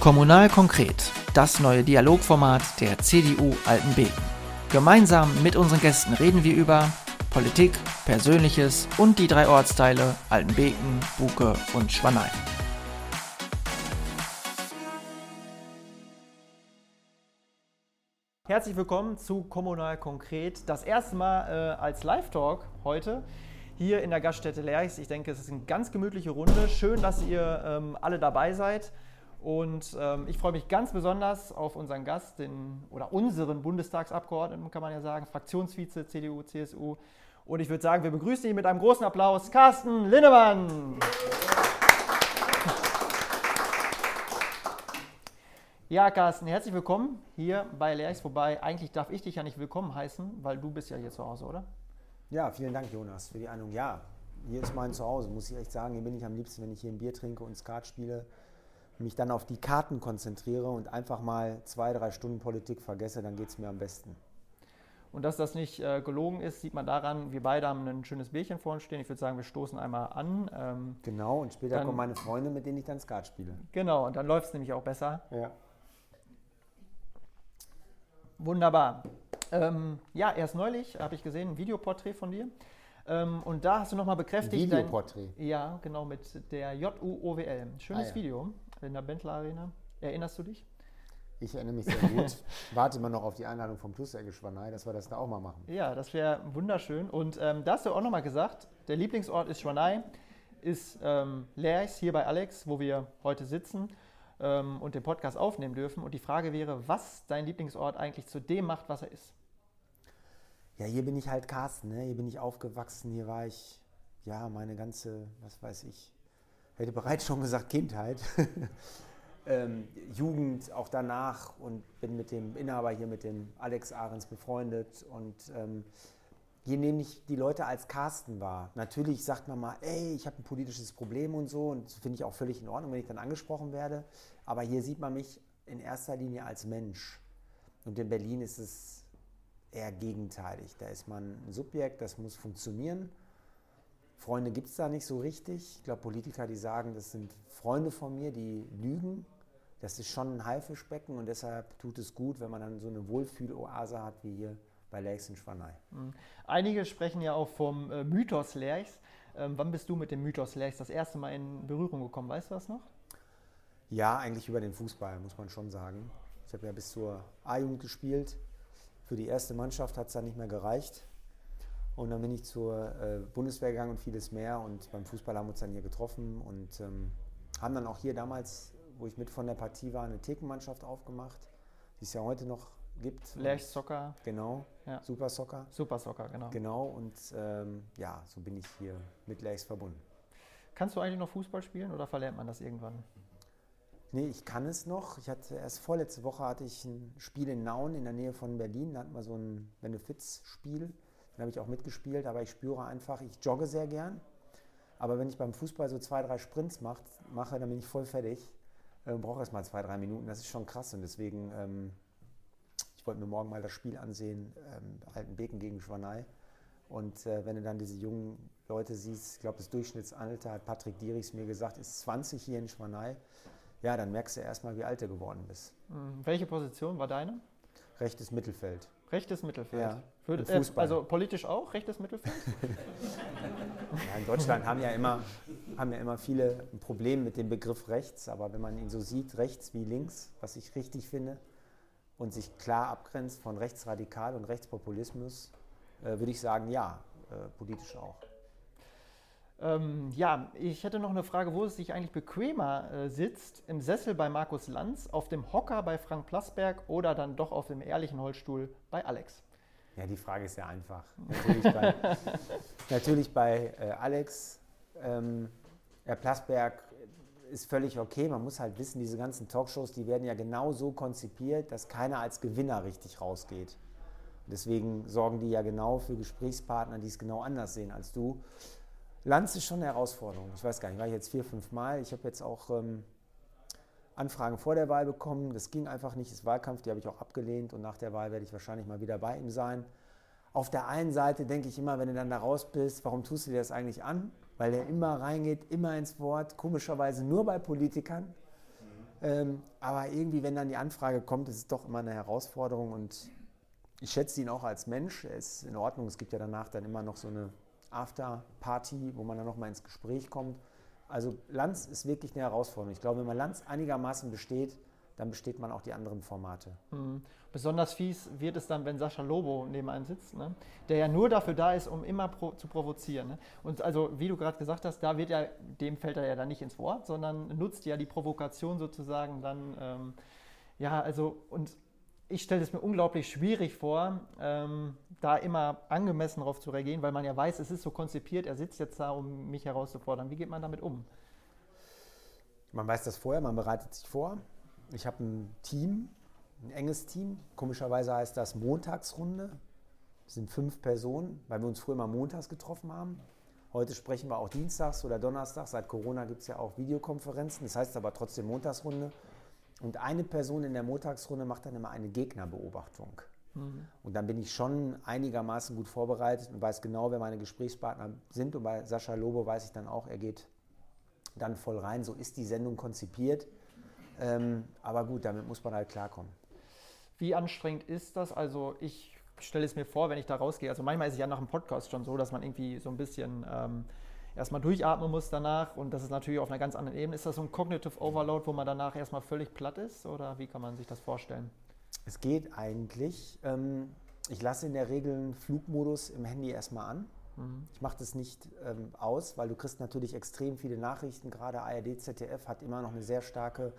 Kommunal konkret, das neue Dialogformat der CDU Altenbeken. Gemeinsam mit unseren Gästen reden wir über Politik, Persönliches und die drei Ortsteile Altenbeken, Buke und Schwanein. Herzlich willkommen zu Kommunal Konkret. Das erste Mal äh, als Live-Talk heute hier in der Gaststätte Lerchs. Ich denke, es ist eine ganz gemütliche Runde. Schön, dass ihr ähm, alle dabei seid. Und ähm, ich freue mich ganz besonders auf unseren Gast, den, oder unseren Bundestagsabgeordneten, kann man ja sagen, Fraktionsvize CDU, CSU. Und ich würde sagen, wir begrüßen ihn mit einem großen Applaus, Carsten Linnemann. Ja, Carsten, herzlich willkommen hier bei Lerchs. Wobei, eigentlich darf ich dich ja nicht willkommen heißen, weil du bist ja hier zu Hause, oder? Ja, vielen Dank, Jonas, für die Einladung. Ja, hier ist mein Zuhause, muss ich echt sagen. Hier bin ich am liebsten, wenn ich hier ein Bier trinke und Skat spiele mich dann auf die Karten konzentriere und einfach mal zwei, drei Stunden Politik vergesse, dann geht es mir am besten. Und dass das nicht äh, gelogen ist, sieht man daran, wir beide haben ein schönes Bierchen vor uns stehen. Ich würde sagen, wir stoßen einmal an. Ähm, genau, und später dann, kommen meine Freunde, mit denen ich dann Skat spiele. Genau, und dann läuft es nämlich auch besser. Ja. Wunderbar. Ähm, ja, erst neulich habe ich gesehen, ein Videoporträt von dir. Ähm, und da hast du nochmal bekräftigt. Videoporträt. Dein, ja, genau, mit der JUOWL. Schönes ah, ja. Video in der Bentler Arena. Erinnerst du dich? Ich erinnere mich sehr gut. Warte immer noch auf die Einladung vom Plus-Ecke Schwanei, dass wir das da auch mal machen. Ja, das wäre wunderschön. Und ähm, da hast du auch nochmal gesagt, der Lieblingsort ist Schwanei, ist ähm, Lerchs, hier bei Alex, wo wir heute sitzen ähm, und den Podcast aufnehmen dürfen. Und die Frage wäre, was dein Lieblingsort eigentlich zu dem macht, was er ist. Ja, hier bin ich halt Carsten, ne? hier bin ich aufgewachsen, hier war ich, ja, meine ganze, was weiß ich, hätte bereits schon gesagt Kindheit, ähm, Jugend auch danach und bin mit dem Inhaber hier, mit dem Alex Ahrens befreundet und ähm, hier nehme ich die Leute als Carsten wahr. Natürlich sagt man mal, ey, ich habe ein politisches Problem und so und das finde ich auch völlig in Ordnung, wenn ich dann angesprochen werde, aber hier sieht man mich in erster Linie als Mensch und in Berlin ist es eher gegenteilig. Da ist man ein Subjekt, das muss funktionieren Freunde gibt es da nicht so richtig. Ich glaube, Politiker, die sagen, das sind Freunde von mir, die lügen. Das ist schon ein Haifischbecken und deshalb tut es gut, wenn man dann so eine Wohlfühloase hat wie hier bei Lerchs in Schwanei. Mhm. Einige sprechen ja auch vom äh, Mythos Lerchs. Ähm, wann bist du mit dem Mythos Lerchs das erste Mal in Berührung gekommen? Weißt du das noch? Ja, eigentlich über den Fußball, muss man schon sagen. Ich habe ja bis zur A-Jugend gespielt. Für die erste Mannschaft hat es dann nicht mehr gereicht. Und dann bin ich zur äh, Bundeswehr gegangen und vieles mehr. Und beim Fußball haben wir uns dann hier getroffen und ähm, haben dann auch hier damals, wo ich mit von der Partie war, eine Thekenmannschaft aufgemacht, die es ja heute noch gibt. Lerch Soccer. Genau, ja. Super Soccer. Super Soccer, genau. Genau, und ähm, ja, so bin ich hier mit Lerchs verbunden. Kannst du eigentlich noch Fußball spielen oder verlernt man das irgendwann? Nee, ich kann es noch. Ich hatte erst vorletzte Woche hatte ich ein Spiel in Nauen in der Nähe von Berlin. Da hatten wir so ein Benefizspiel. Den habe ich auch mitgespielt, aber ich spüre einfach, ich jogge sehr gern. Aber wenn ich beim Fußball so zwei, drei Sprints macht, mache, dann bin ich voll fertig. Äh, brauche erst mal zwei, drei Minuten. Das ist schon krass. Und deswegen, ähm, ich wollte mir morgen mal das Spiel ansehen, ähm, Altenbeken gegen Schwanei. Und äh, wenn du dann diese jungen Leute siehst, ich glaube, das Durchschnittsalter, hat Patrick Dierichs mir gesagt, ist 20 hier in Schwanei. Ja, dann merkst du erstmal, wie alt du geworden bist. Mhm. Welche Position war deine? Rechtes Mittelfeld. Rechtes Mittelfeld. Ja. Für, äh, also politisch auch rechtes Mittelfeld? ja, in Deutschland haben ja, immer, haben ja immer viele ein Problem mit dem Begriff rechts, aber wenn man ihn so sieht, rechts wie links, was ich richtig finde, und sich klar abgrenzt von Rechtsradikal und Rechtspopulismus, äh, würde ich sagen, ja, äh, politisch auch. Ähm, ja, ich hätte noch eine Frage, wo es sich eigentlich bequemer äh, sitzt, im Sessel bei Markus Lanz, auf dem Hocker bei Frank Plasberg oder dann doch auf dem ehrlichen Holzstuhl bei Alex? Ja, die Frage ist ja einfach. Natürlich bei, natürlich bei äh, Alex. Ähm, Herr Plasberg ist völlig okay. Man muss halt wissen, diese ganzen Talkshows, die werden ja genau so konzipiert, dass keiner als Gewinner richtig rausgeht. deswegen sorgen die ja genau für Gesprächspartner, die es genau anders sehen als du. Lanz ist schon eine Herausforderung. Ich weiß gar nicht, war ich jetzt vier, fünf Mal. Ich habe jetzt auch ähm, Anfragen vor der Wahl bekommen. Das ging einfach nicht, das Wahlkampf, die habe ich auch abgelehnt und nach der Wahl werde ich wahrscheinlich mal wieder bei ihm sein. Auf der einen Seite denke ich immer, wenn du dann da raus bist, warum tust du dir das eigentlich an? Weil der immer reingeht, immer ins Wort, komischerweise nur bei Politikern. Ähm, aber irgendwie, wenn dann die Anfrage kommt, ist es doch immer eine Herausforderung und ich schätze ihn auch als Mensch. Er ist in Ordnung. Es gibt ja danach dann immer noch so eine After-Party, wo man dann nochmal ins Gespräch kommt. Also Lanz ist wirklich eine Herausforderung. Ich glaube, wenn man Lanz einigermaßen besteht, dann besteht man auch die anderen Formate. Mhm. Besonders fies wird es dann, wenn Sascha Lobo neben einem sitzt, ne? der ja nur dafür da ist, um immer pro zu provozieren. Ne? Und also, wie du gerade gesagt hast, da wird ja, dem fällt er ja dann nicht ins Wort, sondern nutzt ja die Provokation sozusagen dann, ähm, ja, also, und ich stelle es mir unglaublich schwierig vor, ähm, da immer angemessen darauf zu reagieren, weil man ja weiß, es ist so konzipiert, er sitzt jetzt da, um mich herauszufordern. Wie geht man damit um? Man weiß das vorher, man bereitet sich vor. Ich habe ein Team, ein enges Team. Komischerweise heißt das Montagsrunde. Es sind fünf Personen, weil wir uns früher mal montags getroffen haben. Heute sprechen wir auch dienstags oder donnerstags. Seit Corona gibt es ja auch Videokonferenzen. Das heißt aber trotzdem Montagsrunde. Und eine Person in der Montagsrunde macht dann immer eine Gegnerbeobachtung. Mhm. Und dann bin ich schon einigermaßen gut vorbereitet und weiß genau, wer meine Gesprächspartner sind. Und bei Sascha Lobo weiß ich dann auch, er geht dann voll rein. So ist die Sendung konzipiert. Ähm, aber gut, damit muss man halt klarkommen. Wie anstrengend ist das? Also ich stelle es mir vor, wenn ich da rausgehe. Also manchmal ist es ja nach dem Podcast schon so, dass man irgendwie so ein bisschen ähm, erstmal durchatmen muss danach und das ist natürlich auf einer ganz anderen Ebene. Ist das so ein Cognitive Overload, wo man danach erstmal völlig platt ist oder wie kann man sich das vorstellen? Es geht eigentlich. Ähm, ich lasse in der Regel einen Flugmodus im Handy erstmal an. Mhm. Ich mache das nicht ähm, aus, weil du kriegst natürlich extrem viele Nachrichten. Gerade ARD, ZDF hat immer noch eine sehr starke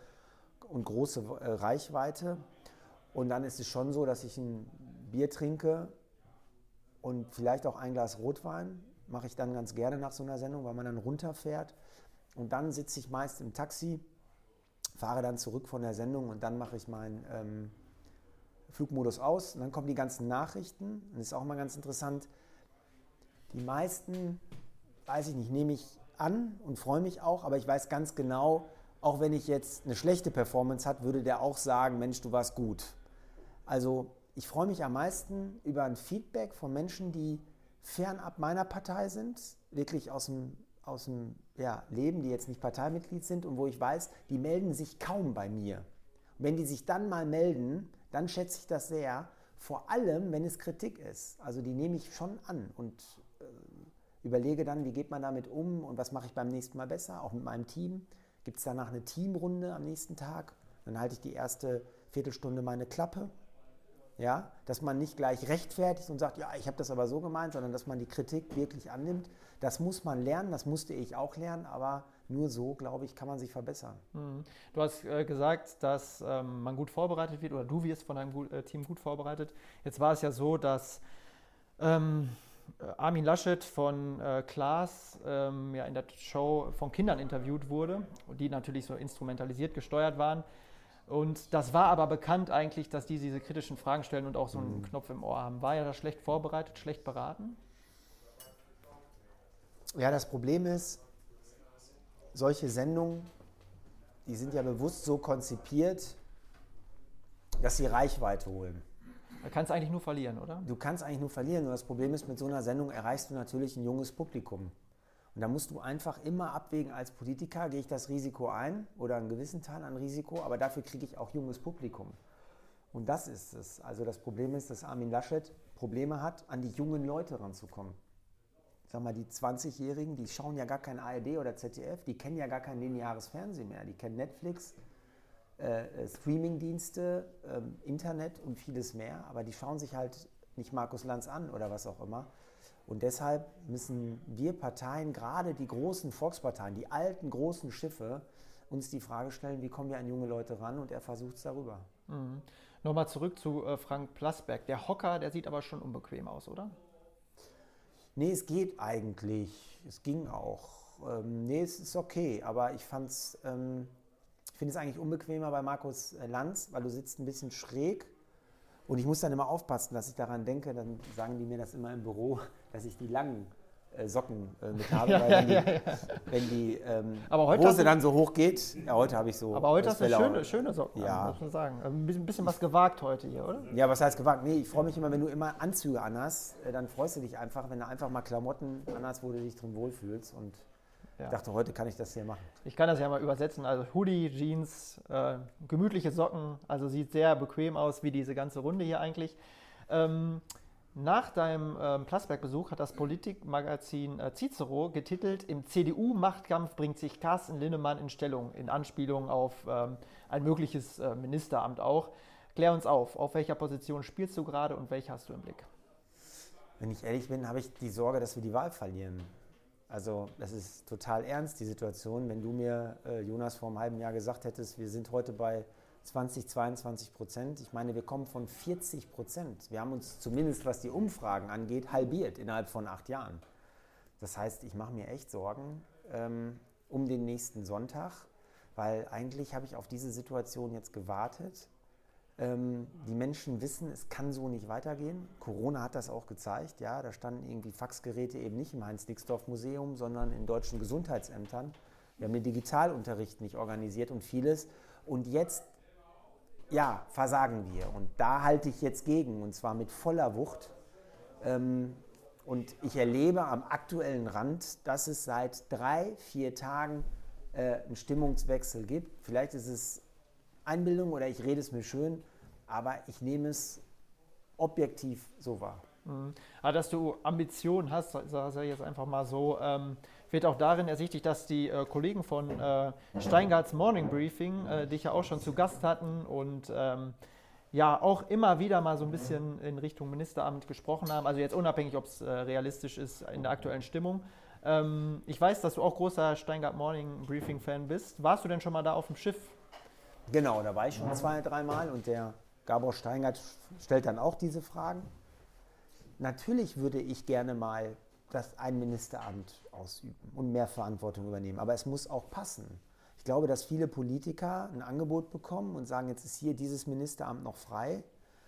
und große äh, Reichweite. Und dann ist es schon so, dass ich ein Bier trinke und vielleicht auch ein Glas Rotwein mache ich dann ganz gerne nach so einer Sendung, weil man dann runterfährt. Und dann sitze ich meist im Taxi, fahre dann zurück von der Sendung und dann mache ich meinen ähm, Flugmodus aus. Und dann kommen die ganzen Nachrichten. Und das ist auch mal ganz interessant. Die meisten, weiß ich nicht, nehme ich an und freue mich auch, aber ich weiß ganz genau, auch wenn ich jetzt eine schlechte Performance hat, würde der auch sagen, Mensch, du warst gut. Also ich freue mich am meisten über ein Feedback von Menschen, die fernab meiner Partei sind, wirklich aus dem, aus dem ja, Leben, die jetzt nicht Parteimitglied sind und wo ich weiß, die melden sich kaum bei mir. Und wenn die sich dann mal melden, dann schätze ich das sehr, vor allem wenn es Kritik ist. Also die nehme ich schon an und äh, überlege dann, wie geht man damit um und was mache ich beim nächsten Mal besser, auch mit meinem Team. Gibt es danach eine Teamrunde am nächsten Tag? Dann halte ich die erste Viertelstunde meine Klappe ja, dass man nicht gleich rechtfertigt und sagt, ja, ich habe das aber so gemeint, sondern dass man die Kritik wirklich annimmt. Das muss man lernen, das musste ich auch lernen, aber nur so, glaube ich, kann man sich verbessern. Mhm. Du hast äh, gesagt, dass ähm, man gut vorbereitet wird oder du wirst von deinem äh, Team gut vorbereitet. Jetzt war es ja so, dass ähm, Armin Laschet von äh, Klaas ähm, ja, in der Show von Kindern interviewt wurde, die natürlich so instrumentalisiert gesteuert waren. Und das war aber bekannt eigentlich, dass die diese kritischen Fragen stellen und auch so einen mhm. Knopf im Ohr haben. War ja da schlecht vorbereitet, schlecht beraten? Ja, das Problem ist, solche Sendungen, die sind ja bewusst so konzipiert, dass sie Reichweite holen. Da kannst du eigentlich nur verlieren, oder? Du kannst eigentlich nur verlieren. Und das Problem ist, mit so einer Sendung erreichst du natürlich ein junges Publikum. Und da musst du einfach immer abwägen als Politiker, gehe ich das Risiko ein oder einen gewissen Teil an Risiko, aber dafür kriege ich auch junges Publikum. Und das ist es. Also das Problem ist, dass Armin Laschet Probleme hat, an die jungen Leute ranzukommen. Sag mal, die 20-Jährigen, die schauen ja gar kein ARD oder ZDF, die kennen ja gar kein lineares Fernsehen mehr. Die kennen Netflix, äh, äh, Streamingdienste, äh, Internet und vieles mehr, aber die schauen sich halt nicht Markus Lanz an oder was auch immer. Und deshalb müssen wir Parteien, gerade die großen Volksparteien, die alten großen Schiffe, uns die Frage stellen, wie kommen wir an junge Leute ran? Und er versucht es darüber. Mhm. Nochmal zurück zu äh, Frank Plasberg. Der Hocker, der sieht aber schon unbequem aus, oder? Nee, es geht eigentlich. Es ging auch. Ähm, nee, es ist okay. Aber ich fand's, ähm, ich finde es eigentlich unbequemer bei Markus äh, Lanz, weil du sitzt ein bisschen schräg und ich muss dann immer aufpassen, dass ich daran denke, dann sagen die mir das immer im Büro, dass ich die langen äh, Socken äh, mit habe, weil wenn die, ja, ja. wenn die ähm, Hose dann so hoch geht, ja, heute habe ich so. Aber heute hast du schöne, schöne Socken, ja. muss man sagen. Ein bisschen, bisschen, was gewagt heute hier, oder? Ja, was heißt gewagt? Nee, ich freue mich immer, wenn du immer Anzüge anhast, äh, dann freust du dich einfach, wenn du einfach mal Klamotten anhast, wo du dich drin wohlfühlst. Und Ja. Ich dachte, heute kann ich das hier machen. Ich kann das ja mal übersetzen. Also Hoodie, Jeans, äh, gemütliche Socken. Also sieht sehr bequem aus, wie diese ganze Runde hier eigentlich. Ähm, nach deinem ähm, Plasberg-Besuch hat das Politikmagazin äh, Cicero getitelt: Im CDU-Machtkampf bringt sich Carsten Linnemann in Stellung, in Anspielung auf ähm, ein mögliches äh, Ministeramt auch. Klär uns auf, auf welcher Position spielst du gerade und welche hast du im Blick? Wenn ich ehrlich bin, habe ich die Sorge, dass wir die Wahl verlieren. Also das ist total ernst, die Situation. Wenn du mir, äh, Jonas, vor einem halben Jahr gesagt hättest, wir sind heute bei 20, 22 Prozent. Ich meine, wir kommen von 40 Prozent. Wir haben uns zumindest, was die Umfragen angeht, halbiert innerhalb von acht Jahren. Das heißt, ich mache mir echt Sorgen ähm, um den nächsten Sonntag, weil eigentlich habe ich auf diese Situation jetzt gewartet. Ähm, die Menschen wissen, es kann so nicht weitergehen. Corona hat das auch gezeigt. Ja, da standen irgendwie Faxgeräte eben nicht im Heinz-Nixdorf-Museum, sondern in deutschen Gesundheitsämtern. Wir haben den Digitalunterricht nicht organisiert und vieles. Und jetzt ja, versagen wir. Und da halte ich jetzt gegen, und zwar mit voller Wucht. Ähm, und ich erlebe am aktuellen Rand, dass es seit drei, vier Tagen äh, einen Stimmungswechsel gibt. Vielleicht ist es Einbildung oder ich rede es mir schön, aber ich nehme es objektiv so wahr. Mhm. Aber dass du Ambitionen hast, sage ich jetzt einfach mal so, ähm, wird auch darin ersichtlich, dass die äh, Kollegen von äh, Steingarts Morning Briefing äh, dich ja auch schon zu Gast hatten und ähm, ja auch immer wieder mal so ein bisschen in Richtung Ministeramt gesprochen haben. Also jetzt unabhängig, ob es äh, realistisch ist in der aktuellen Stimmung. Ähm, ich weiß, dass du auch großer Steingart Morning Briefing Fan bist. Warst du denn schon mal da auf dem Schiff? Genau, da war ich schon zwei, dreimal und der Gabor Steingart stellt dann auch diese Fragen. Natürlich würde ich gerne mal das ein Ministeramt ausüben und mehr Verantwortung übernehmen. Aber es muss auch passen. Ich glaube, dass viele Politiker ein Angebot bekommen und sagen, jetzt ist hier dieses Ministeramt noch frei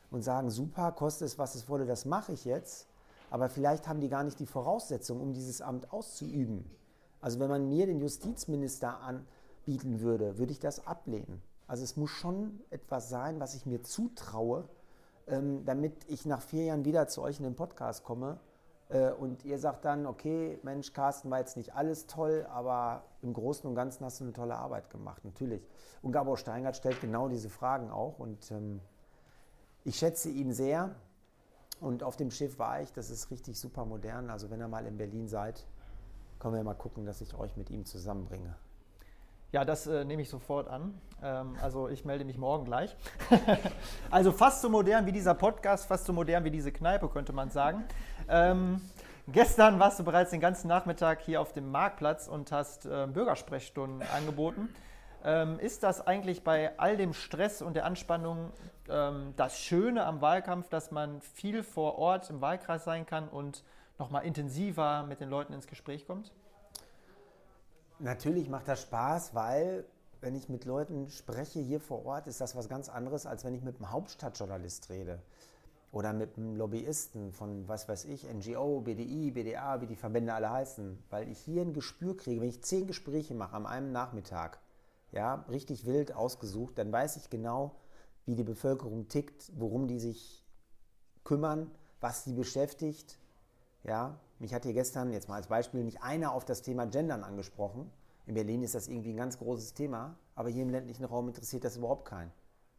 und sagen, super, kostet es, was es wolle, das mache ich jetzt. Aber vielleicht haben die gar nicht die Voraussetzungen, um dieses Amt auszuüben. Also wenn man mir den Justizminister anbieten würde, würde ich das ablehnen. Also es muss schon etwas sein, was ich mir zutraue, ähm, damit ich nach vier Jahren wieder zu euch in den Podcast komme äh, und ihr sagt dann, okay, Mensch, Carsten war jetzt nicht alles toll, aber im Großen und Ganzen hast du eine tolle Arbeit gemacht, natürlich. Und Gabor Steingart stellt genau diese Fragen auch und ähm, ich schätze ihn sehr. Und auf dem Schiff war ich, das ist richtig super modern. Also wenn ihr mal in Berlin seid, können wir mal gucken, dass ich euch mit ihm zusammenbringe. Ja, das äh, nehme ich sofort an. Ähm, also ich melde mich morgen gleich. also fast so modern wie dieser Podcast, fast so modern wie diese Kneipe, könnte man sagen. Ähm, gestern warst du bereits den ganzen Nachmittag hier auf dem Marktplatz und hast äh, Bürgersprechstunden angeboten. Ähm, ist das eigentlich bei all dem Stress und der Anspannung ähm, das Schöne am Wahlkampf, dass man viel vor Ort im Wahlkreis sein kann und nochmal intensiver mit den Leuten ins Gespräch kommt? Natürlich macht das Spaß, weil wenn ich mit Leuten spreche hier vor Ort, ist das was ganz anderes, als wenn ich mit einem Hauptstadtjournalist rede. Oder mit einem Lobbyisten von, was weiß ich, NGO, BDI, BDA, wie die Verbände alle heißen, weil ich hier ein Gespür kriege, wenn ich zehn Gespräche mache an einem Nachmittag, ja, richtig wild ausgesucht, dann weiß ich genau, wie die Bevölkerung tickt, worum die sich kümmern, was sie beschäftigt, ja, mich hat hier gestern, jetzt mal als Beispiel, nicht einer auf das Thema Gendern angesprochen. In Berlin ist das irgendwie ein ganz großes Thema, aber hier im ländlichen Raum interessiert das überhaupt keinen.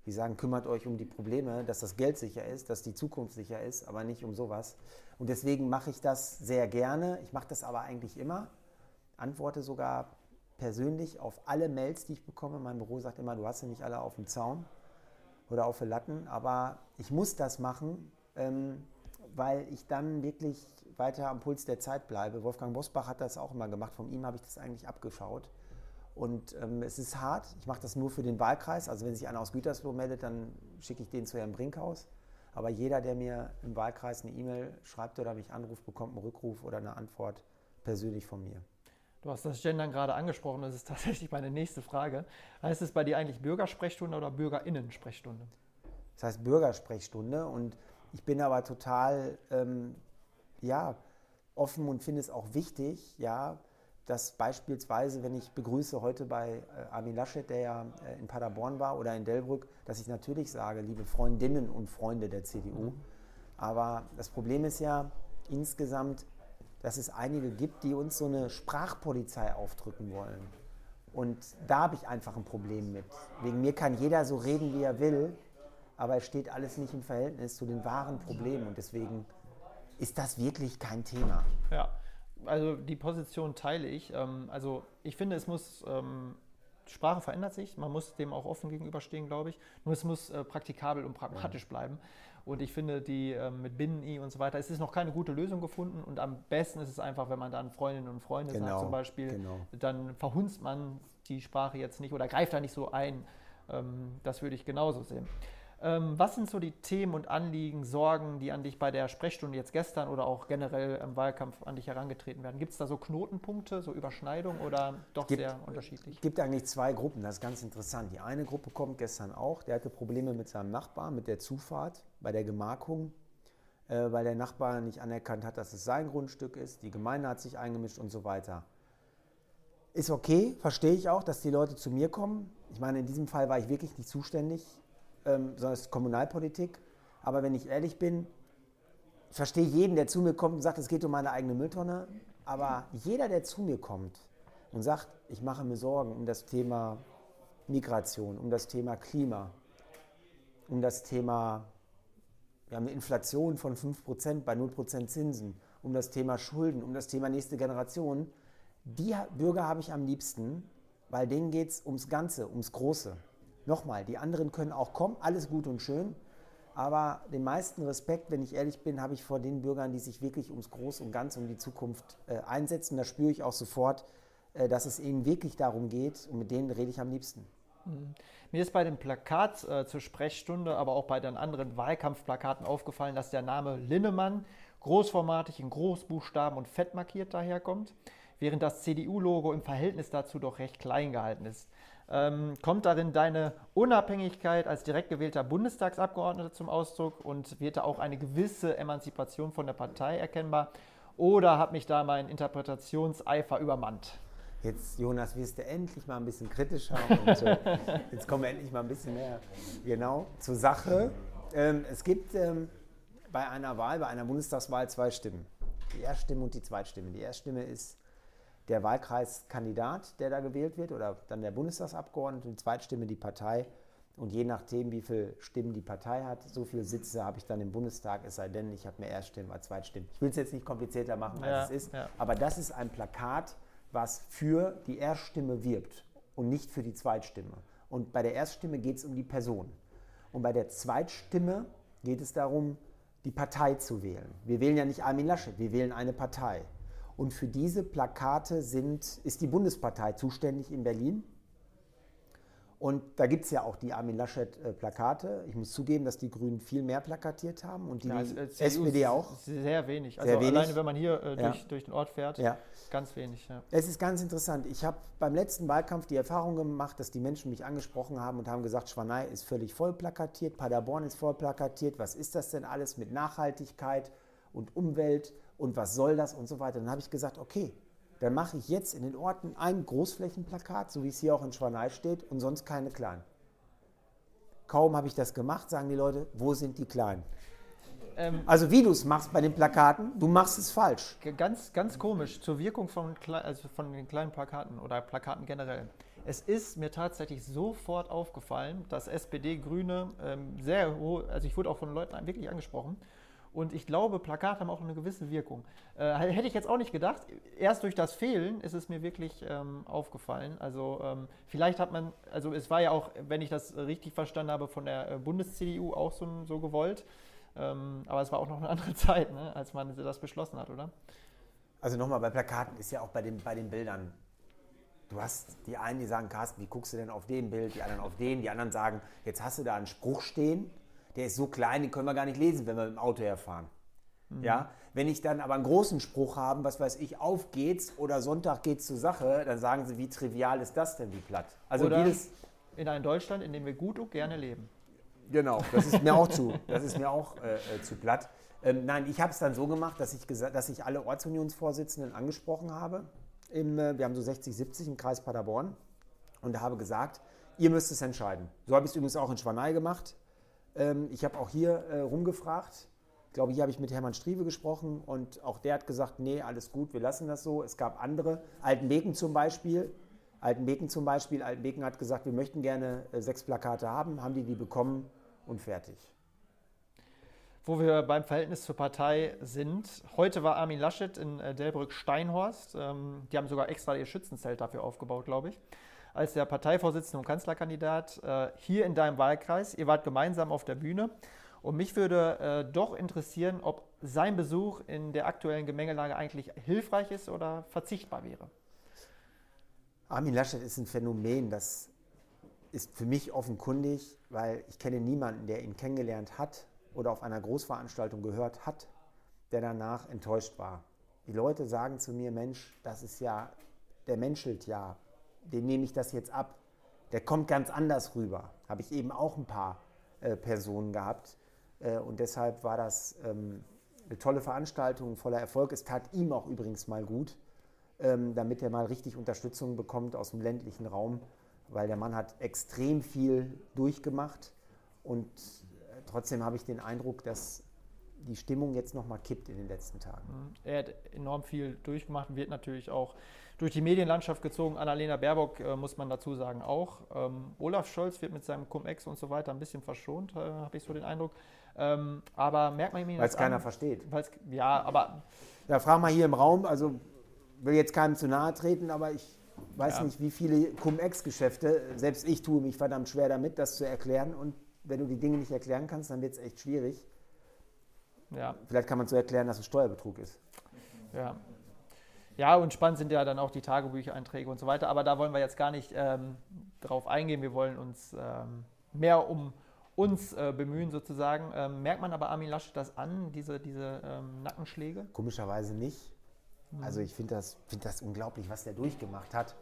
Die sagen, kümmert euch um die Probleme, dass das Geld sicher ist, dass die Zukunft sicher ist, aber nicht um sowas. Und deswegen mache ich das sehr gerne. Ich mache das aber eigentlich immer. Antworte sogar persönlich auf alle Mails, die ich bekomme. Mein Büro sagt immer, du hast sie nicht alle auf dem Zaun oder auf den Latten, aber ich muss das machen, ähm, weil ich dann wirklich weiter am Puls der Zeit bleibe. Wolfgang Bosbach hat das auch immer gemacht. Von ihm habe ich das eigentlich abgeschaut. Und ähm, es ist hart. Ich mache das nur für den Wahlkreis. Also wenn sich einer aus Gütersloh meldet, dann schicke ich den zu Herrn Brinkhaus. Aber jeder, der mir im Wahlkreis eine E-Mail schreibt oder mich anruft, bekommt einen Rückruf oder eine Antwort persönlich von mir. Du hast das Gendern gerade angesprochen. Das ist tatsächlich meine nächste Frage. Heißt es bei dir eigentlich Bürgersprechstunde oder Bürgerinnensprechstunde? Das heißt Bürgersprechstunde und ich bin aber total ähm, ja, offen und finde es auch wichtig, ja, dass beispielsweise, wenn ich begrüße heute bei äh, Armin Laschet, der ja äh, in Paderborn war oder in Delbrück, dass ich natürlich sage, liebe Freundinnen und Freunde der CDU. Aber das Problem ist ja insgesamt, dass es einige gibt, die uns so eine Sprachpolizei aufdrücken wollen. Und da habe ich einfach ein Problem mit. Wegen mir kann jeder so reden, wie er will, aber es steht alles nicht im Verhältnis zu den wahren Problemen. Und deswegen ist das wirklich kein Thema. Ja, also die Position teile ich. Ähm, also ich finde, es muss, ähm, Sprache verändert sich, man muss dem auch offen gegenüberstehen, glaube ich. Nur es muss äh, praktikabel und pragmatisch bleiben. Und ich finde, die ähm, mit Binnen-I und so weiter, es ist noch keine gute Lösung gefunden. Und am besten ist es einfach, wenn man dann Freundinnen und Freunde Genau, sagt zum Beispiel, genau. dann verhunzt man die Sprache jetzt nicht oder greift da nicht so ein. Das würde ich genauso sehen. Ähm, was sind so die Themen und Anliegen, Sorgen, die an dich bei der Sprechstunde jetzt gestern oder auch generell im Wahlkampf an dich herangetreten werden? Gibt es da so Knotenpunkte, so Überschneidungen oder doch Gibt- sehr unterschiedlich? Es gibt eigentlich zwei Gruppen, das ist ganz interessant. Die eine Gruppe kommt gestern auch, der hatte Probleme mit seinem Nachbarn, mit der Zufahrt bei der Gemarkung, äh, weil der Nachbar nicht anerkannt hat, dass es sein Grundstück ist. Die Gemeinde hat sich eingemischt und so weiter. Ist okay, verstehe ich auch, dass die Leute zu mir kommen. Ich meine, in diesem Fall war ich wirklich nicht zuständig, ähm, sondern es ist Kommunalpolitik. Aber wenn ich ehrlich bin, verstehe jeden, der zu mir kommt und sagt, es geht um meine eigene Mülltonne. Aber jeder, der zu mir kommt und sagt, ich mache mir Sorgen um das Thema Migration, um das Thema Klima, um das Thema wir haben eine Inflation von 5% bei 0% Zinsen, um das Thema Schulden, um das Thema nächste Generation. Die Bürger habe ich am liebsten, weil denen geht es ums Ganze, ums Große. Nochmal, die anderen können auch kommen, alles gut und schön, aber den meisten Respekt, wenn ich ehrlich bin, habe ich vor den Bürgern, die sich wirklich ums Groß und Ganz, um die Zukunft äh, einsetzen. Da spüre ich auch sofort, äh, dass es ihnen wirklich darum geht und mit denen rede ich am liebsten. Mir ist bei dem Plakat äh, zur Sprechstunde, aber auch bei den anderen Wahlkampfplakaten aufgefallen, dass der Name Linnemann großformatig in Großbuchstaben und fett markiert daherkommt, während das CDU-Logo im Verhältnis dazu doch recht klein gehalten ist. Ähm, kommt darin deine Unabhängigkeit als direkt gewählter Bundestagsabgeordneter zum Ausdruck und wird da auch eine gewisse Emanzipation von der Partei erkennbar? Oder hat mich da mein Interpretationseifer übermannt? Jetzt, Jonas, wirst du endlich mal ein bisschen kritischer und äh, jetzt kommen wir endlich mal ein bisschen mehr genau zur Sache. Ähm, es gibt ähm, bei einer Wahl, bei einer Bundestagswahl zwei Stimmen. Die Erststimme und die Zweitstimme. Die Erststimme ist der Wahlkreiskandidat, der da gewählt wird, oder dann der Bundestagsabgeordnete, und die Zweitstimme die Partei. Und je nachdem, wie viele Stimmen die Partei hat, so viele Sitze habe ich dann im Bundestag, es sei denn, ich habe mehr Erststimmen als Zweitstimmen. Ich will es jetzt nicht komplizierter machen, als Ja, es ist, ja. aber das ist ein Plakat, was für die Erststimme wirbt und nicht für die Zweitstimme. Und bei der Erststimme geht es um die Person. Und bei der Zweitstimme geht es darum, die Partei zu wählen. Wir wählen ja nicht Armin Laschet, wir wählen eine Partei. Und für diese Plakate sind, ist die Bundespartei zuständig in Berlin. Und da gibt es ja auch die Armin Laschet-Plakate. Ich muss zugeben, dass die Grünen viel mehr plakatiert haben und die Ja, also, SPD auch. Sehr wenig. Also Sehr wenig. alleine, wenn man hier äh, Ja. durch, durch den Ort fährt, Ja. ganz wenig. Es ist ganz interessant. Ich habe beim letzten Wahlkampf die Erfahrung gemacht, dass die Menschen mich angesprochen haben und haben gesagt, Schwanei ist völlig voll plakatiert, Paderborn ist voll plakatiert. Was ist das denn alles mit Nachhaltigkeit und Umwelt und was soll das und so weiter. Dann habe ich gesagt, okay, dann mache ich jetzt in den Orten ein Großflächenplakat, so wie es hier auch in Schwanei steht und sonst keine kleinen. Kaum habe ich das gemacht, sagen die Leute, wo sind die kleinen? Ähm, Also wie du es machst bei den Plakaten, du machst es falsch. Ganz, ganz komisch zur Wirkung von, also von den kleinen Plakaten oder Plakaten generell. Es ist mir tatsächlich sofort aufgefallen, dass SPD, Grüne ähm, sehr hohe, also ich wurde auch von Leuten wirklich angesprochen. Und ich glaube, Plakate haben auch eine gewisse Wirkung. Äh, hätte ich jetzt auch nicht gedacht. Erst durch das Fehlen ist es mir wirklich ähm, aufgefallen. Also ähm, vielleicht hat man, also es war ja auch, wenn ich das richtig verstanden habe, von der äh, Bundes-CDU auch so, so gewollt. Ähm, aber es war auch noch eine andere Zeit, ne, als man das beschlossen hat, oder? Also nochmal, bei Plakaten ist ja auch bei den, bei den Bildern. Du hast die einen, die sagen, Carsten, wie guckst du denn auf den Bild? Die anderen auf den. Die anderen sagen, jetzt hast du da einen Spruch stehen, der ist so klein, den können wir gar nicht lesen, wenn wir mit dem Auto herfahren. Ja? Wenn ich dann aber einen großen Spruch habe, was weiß ich, auf geht's oder Sonntag geht's zur Sache, dann sagen sie, wie trivial ist das denn, wie platt? Also Oder jedes, in einem Deutschland, in dem wir gut und gerne leben. Genau, das ist mir auch zu, das ist mir auch äh, äh, zu platt. Ähm, nein, ich habe es dann so gemacht, dass ich, dass ich alle Ortsunionsvorsitzenden angesprochen habe. Im, äh, wir haben so 60, 70 im Kreis Paderborn und habe gesagt, ihr müsst es entscheiden. So habe ich es übrigens auch in Schwanei gemacht. Ähm, ich habe auch hier äh, rumgefragt. glaube, hier habe ich mit Hermann Strieve gesprochen und auch der hat gesagt, nee, alles gut, wir lassen das so. Es gab andere, Altenbeken zum Beispiel. Altenbeken zum Beispiel, Altenbeken hat gesagt, wir möchten gerne äh, sechs Plakate haben, haben die die bekommen und fertig. Wo wir beim Verhältnis zur Partei sind. Heute war Armin Laschet in äh, Delbrück-Steinhorst. Ähm, die haben sogar extra ihr Schützenzelt dafür aufgebaut, glaube ich. Als der Parteivorsitzende und Kanzlerkandidat äh, hier in deinem Wahlkreis. Ihr wart gemeinsam auf der Bühne. Und mich würde äh, doch interessieren, ob sein Besuch in der aktuellen Gemengelage eigentlich hilfreich ist oder verzichtbar wäre. Armin Laschet ist ein Phänomen, das ist für mich offenkundig, weil ich kenne niemanden, der ihn kennengelernt hat oder auf einer Großveranstaltung gehört hat, der danach enttäuscht war. Die Leute sagen zu mir, Mensch, das ist ja, der menschelt ja, dem nehme ich das jetzt ab. Der kommt ganz anders rüber. Habe ich eben auch ein paar äh, Personen gehabt, äh, und deshalb war das ähm, eine tolle Veranstaltung, voller Erfolg. Es tat ihm auch übrigens mal gut, ähm, damit er mal richtig Unterstützung bekommt aus dem ländlichen Raum, weil der Mann hat extrem viel durchgemacht und äh, trotzdem habe ich den Eindruck, dass die Stimmung jetzt nochmal kippt in den letzten Tagen. Mhm. Er hat enorm viel durchgemacht, wird natürlich auch durch die Medienlandschaft gezogen. Annalena Baerbock äh, muss man dazu sagen auch. Ähm, Olaf Scholz wird mit seinem Cum-Ex und so weiter ein bisschen verschont, äh, habe ich so den Eindruck. Ähm, aber merkt man ihm Weil es keiner versteht. Ja, aber. Ja, frag mal hier im Raum, also will jetzt keinem zu nahe treten, aber ich weiß ja. nicht, wie viele Cum-Ex-Geschäfte, selbst ich tue mich verdammt schwer damit, das zu erklären. Und wenn du die Dinge nicht erklären kannst, dann wird es echt schwierig. Ja. Vielleicht kann man so erklären, dass es Steuerbetrug ist. Ja. Ja, und spannend sind ja dann auch die Tagebücheinträge und so weiter. Aber da wollen wir jetzt gar nicht ähm, drauf eingehen. Wir wollen uns ähm, mehr um uns äh, bemühen sozusagen. Ähm, merkt man aber Armin Laschet das an, diese, diese ähm, Nackenschläge? Komischerweise nicht. Mhm. Also ich finde das, find das unglaublich, was der durchgemacht hat.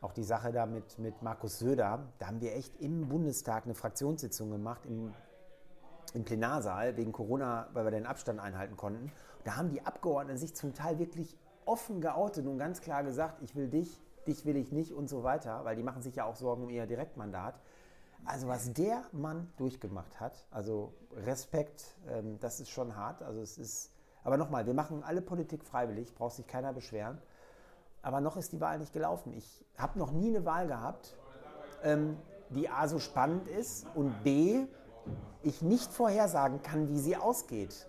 Auch die Sache da mit, mit Markus Söder, da haben wir echt im Bundestag eine Fraktionssitzung gemacht, im, im Plenarsaal, wegen Corona, weil wir den Abstand einhalten konnten. Da haben die Abgeordneten sich zum Teil wirklich offen geoutet und ganz klar gesagt, ich will dich, dich will ich nicht und so weiter, weil die machen sich ja auch Sorgen um ihr Direktmandat. Also was der Mann durchgemacht hat, also Respekt, ähm, das ist schon hart. Also es ist, aber nochmal, wir machen alle Politik freiwillig, braucht sich keiner beschweren. Aber noch ist die Wahl nicht gelaufen. Ich habe noch nie eine Wahl gehabt, ähm, die A so spannend ist und B, ich nicht vorhersagen kann, wie sie ausgeht.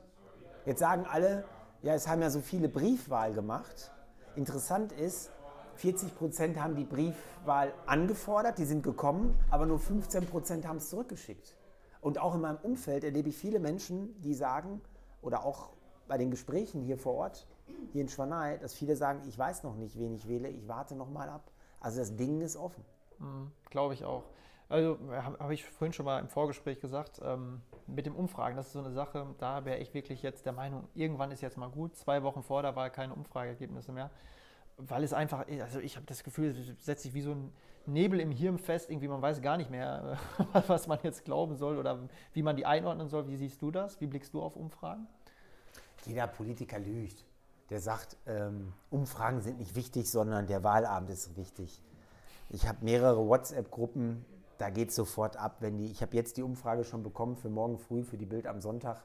Jetzt sagen alle, ja, es haben ja so viele Briefwahl gemacht. Interessant ist, 40 Prozent haben die Briefwahl angefordert, die sind gekommen, aber nur 15 Prozent haben es zurückgeschickt. Und auch in meinem Umfeld erlebe ich viele Menschen, die sagen, oder auch bei den Gesprächen hier vor Ort, hier in Schwanei, dass viele sagen, ich weiß noch nicht, wen ich wähle, ich warte noch mal ab. Also das Ding ist offen. Mhm, Glaube ich auch. Also habe hab ich vorhin schon mal im Vorgespräch gesagt, ähm, mit dem Umfragen, das ist so eine Sache, da wäre ich wirklich jetzt der Meinung, irgendwann ist jetzt mal gut. Zwei Wochen vor der Wahl keine Umfrageergebnisse mehr weil es einfach, also ich habe das Gefühl, es setzt sich wie so ein Nebel im Hirn fest, irgendwie man weiß gar nicht mehr, was man jetzt glauben soll oder wie man die einordnen soll. Wie siehst du das? Wie blickst du auf Umfragen? Jeder Politiker lügt. Der sagt, ähm, Umfragen sind nicht wichtig, sondern der Wahlabend ist wichtig. Ich habe mehrere WhatsApp-Gruppen, da geht es sofort ab, wenn die, ich habe jetzt die Umfrage schon bekommen für morgen früh, für die Bild am Sonntag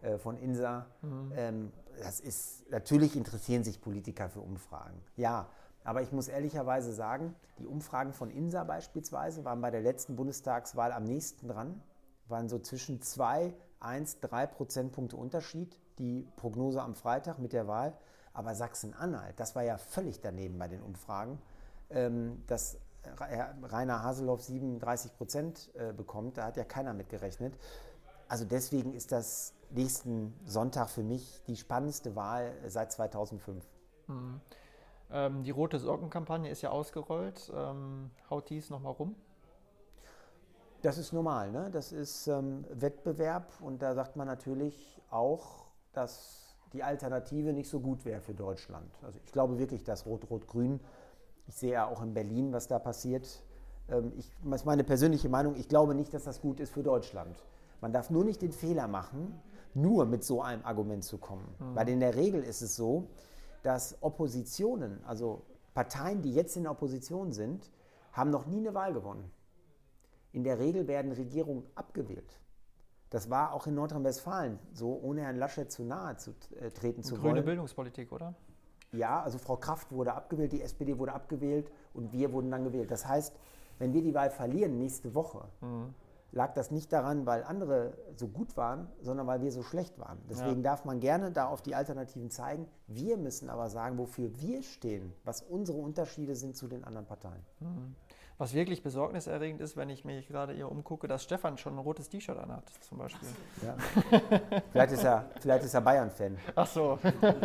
äh, von INSA. Mhm. Ähm, das ist, natürlich interessieren sich Politiker für Umfragen. Ja, aber ich muss ehrlicherweise sagen, die Umfragen von INSA beispielsweise waren bei der letzten Bundestagswahl am nächsten dran, waren so zwischen 2, 1, 3 Prozentpunkte Unterschied, die Prognose am Freitag mit der Wahl. Aber Sachsen-Anhalt, das war ja völlig daneben bei den Umfragen, ähm, dass Rainer Haseloff 37 Prozent äh, bekommt, da hat ja keiner mit gerechnet. Also deswegen ist das nächsten Sonntag für mich die spannendste Wahl seit 2005. Mhm. Ähm, die Rote Sorgenkampagne ist ja ausgerollt. Ähm, haut dies nochmal rum? Das ist normal, ne? das ist ähm, Wettbewerb und da sagt man natürlich auch, dass die Alternative nicht so gut wäre für Deutschland. Also ich glaube wirklich, dass Rot-Rot-Grün, ich sehe ja auch in Berlin, was da passiert. Ähm, ich, das ist meine persönliche Meinung, ich glaube nicht, dass das gut ist für Deutschland. Man darf nur nicht den Fehler machen, nur mit so einem Argument zu kommen. Mhm. Weil in der Regel ist es so, dass Oppositionen, also Parteien, die jetzt in der Opposition sind, haben noch nie eine Wahl gewonnen. In der Regel werden Regierungen abgewählt. Das war auch in Nordrhein-Westfalen so, ohne Herrn Laschet zu nahe zu äh, treten zu Grüne wollen. Bildungspolitik, oder? Ja, also Frau Kraft wurde abgewählt, die SPD wurde abgewählt und wir wurden dann gewählt. Das heißt, wenn wir die Wahl verlieren nächste Woche, lag das nicht daran, weil andere so gut waren, sondern weil wir so schlecht waren. Deswegen darf man gerne da auf die Alternativen zeigen. Wir müssen aber sagen, wofür wir stehen, was unsere Unterschiede sind zu den anderen Parteien. Was wirklich besorgniserregend ist, wenn ich mich gerade hier umgucke, dass Stefan schon ein rotes T-Shirt anhat, zum Beispiel. Ja. vielleicht, ist er, vielleicht ist er Bayern-Fan. Ach so.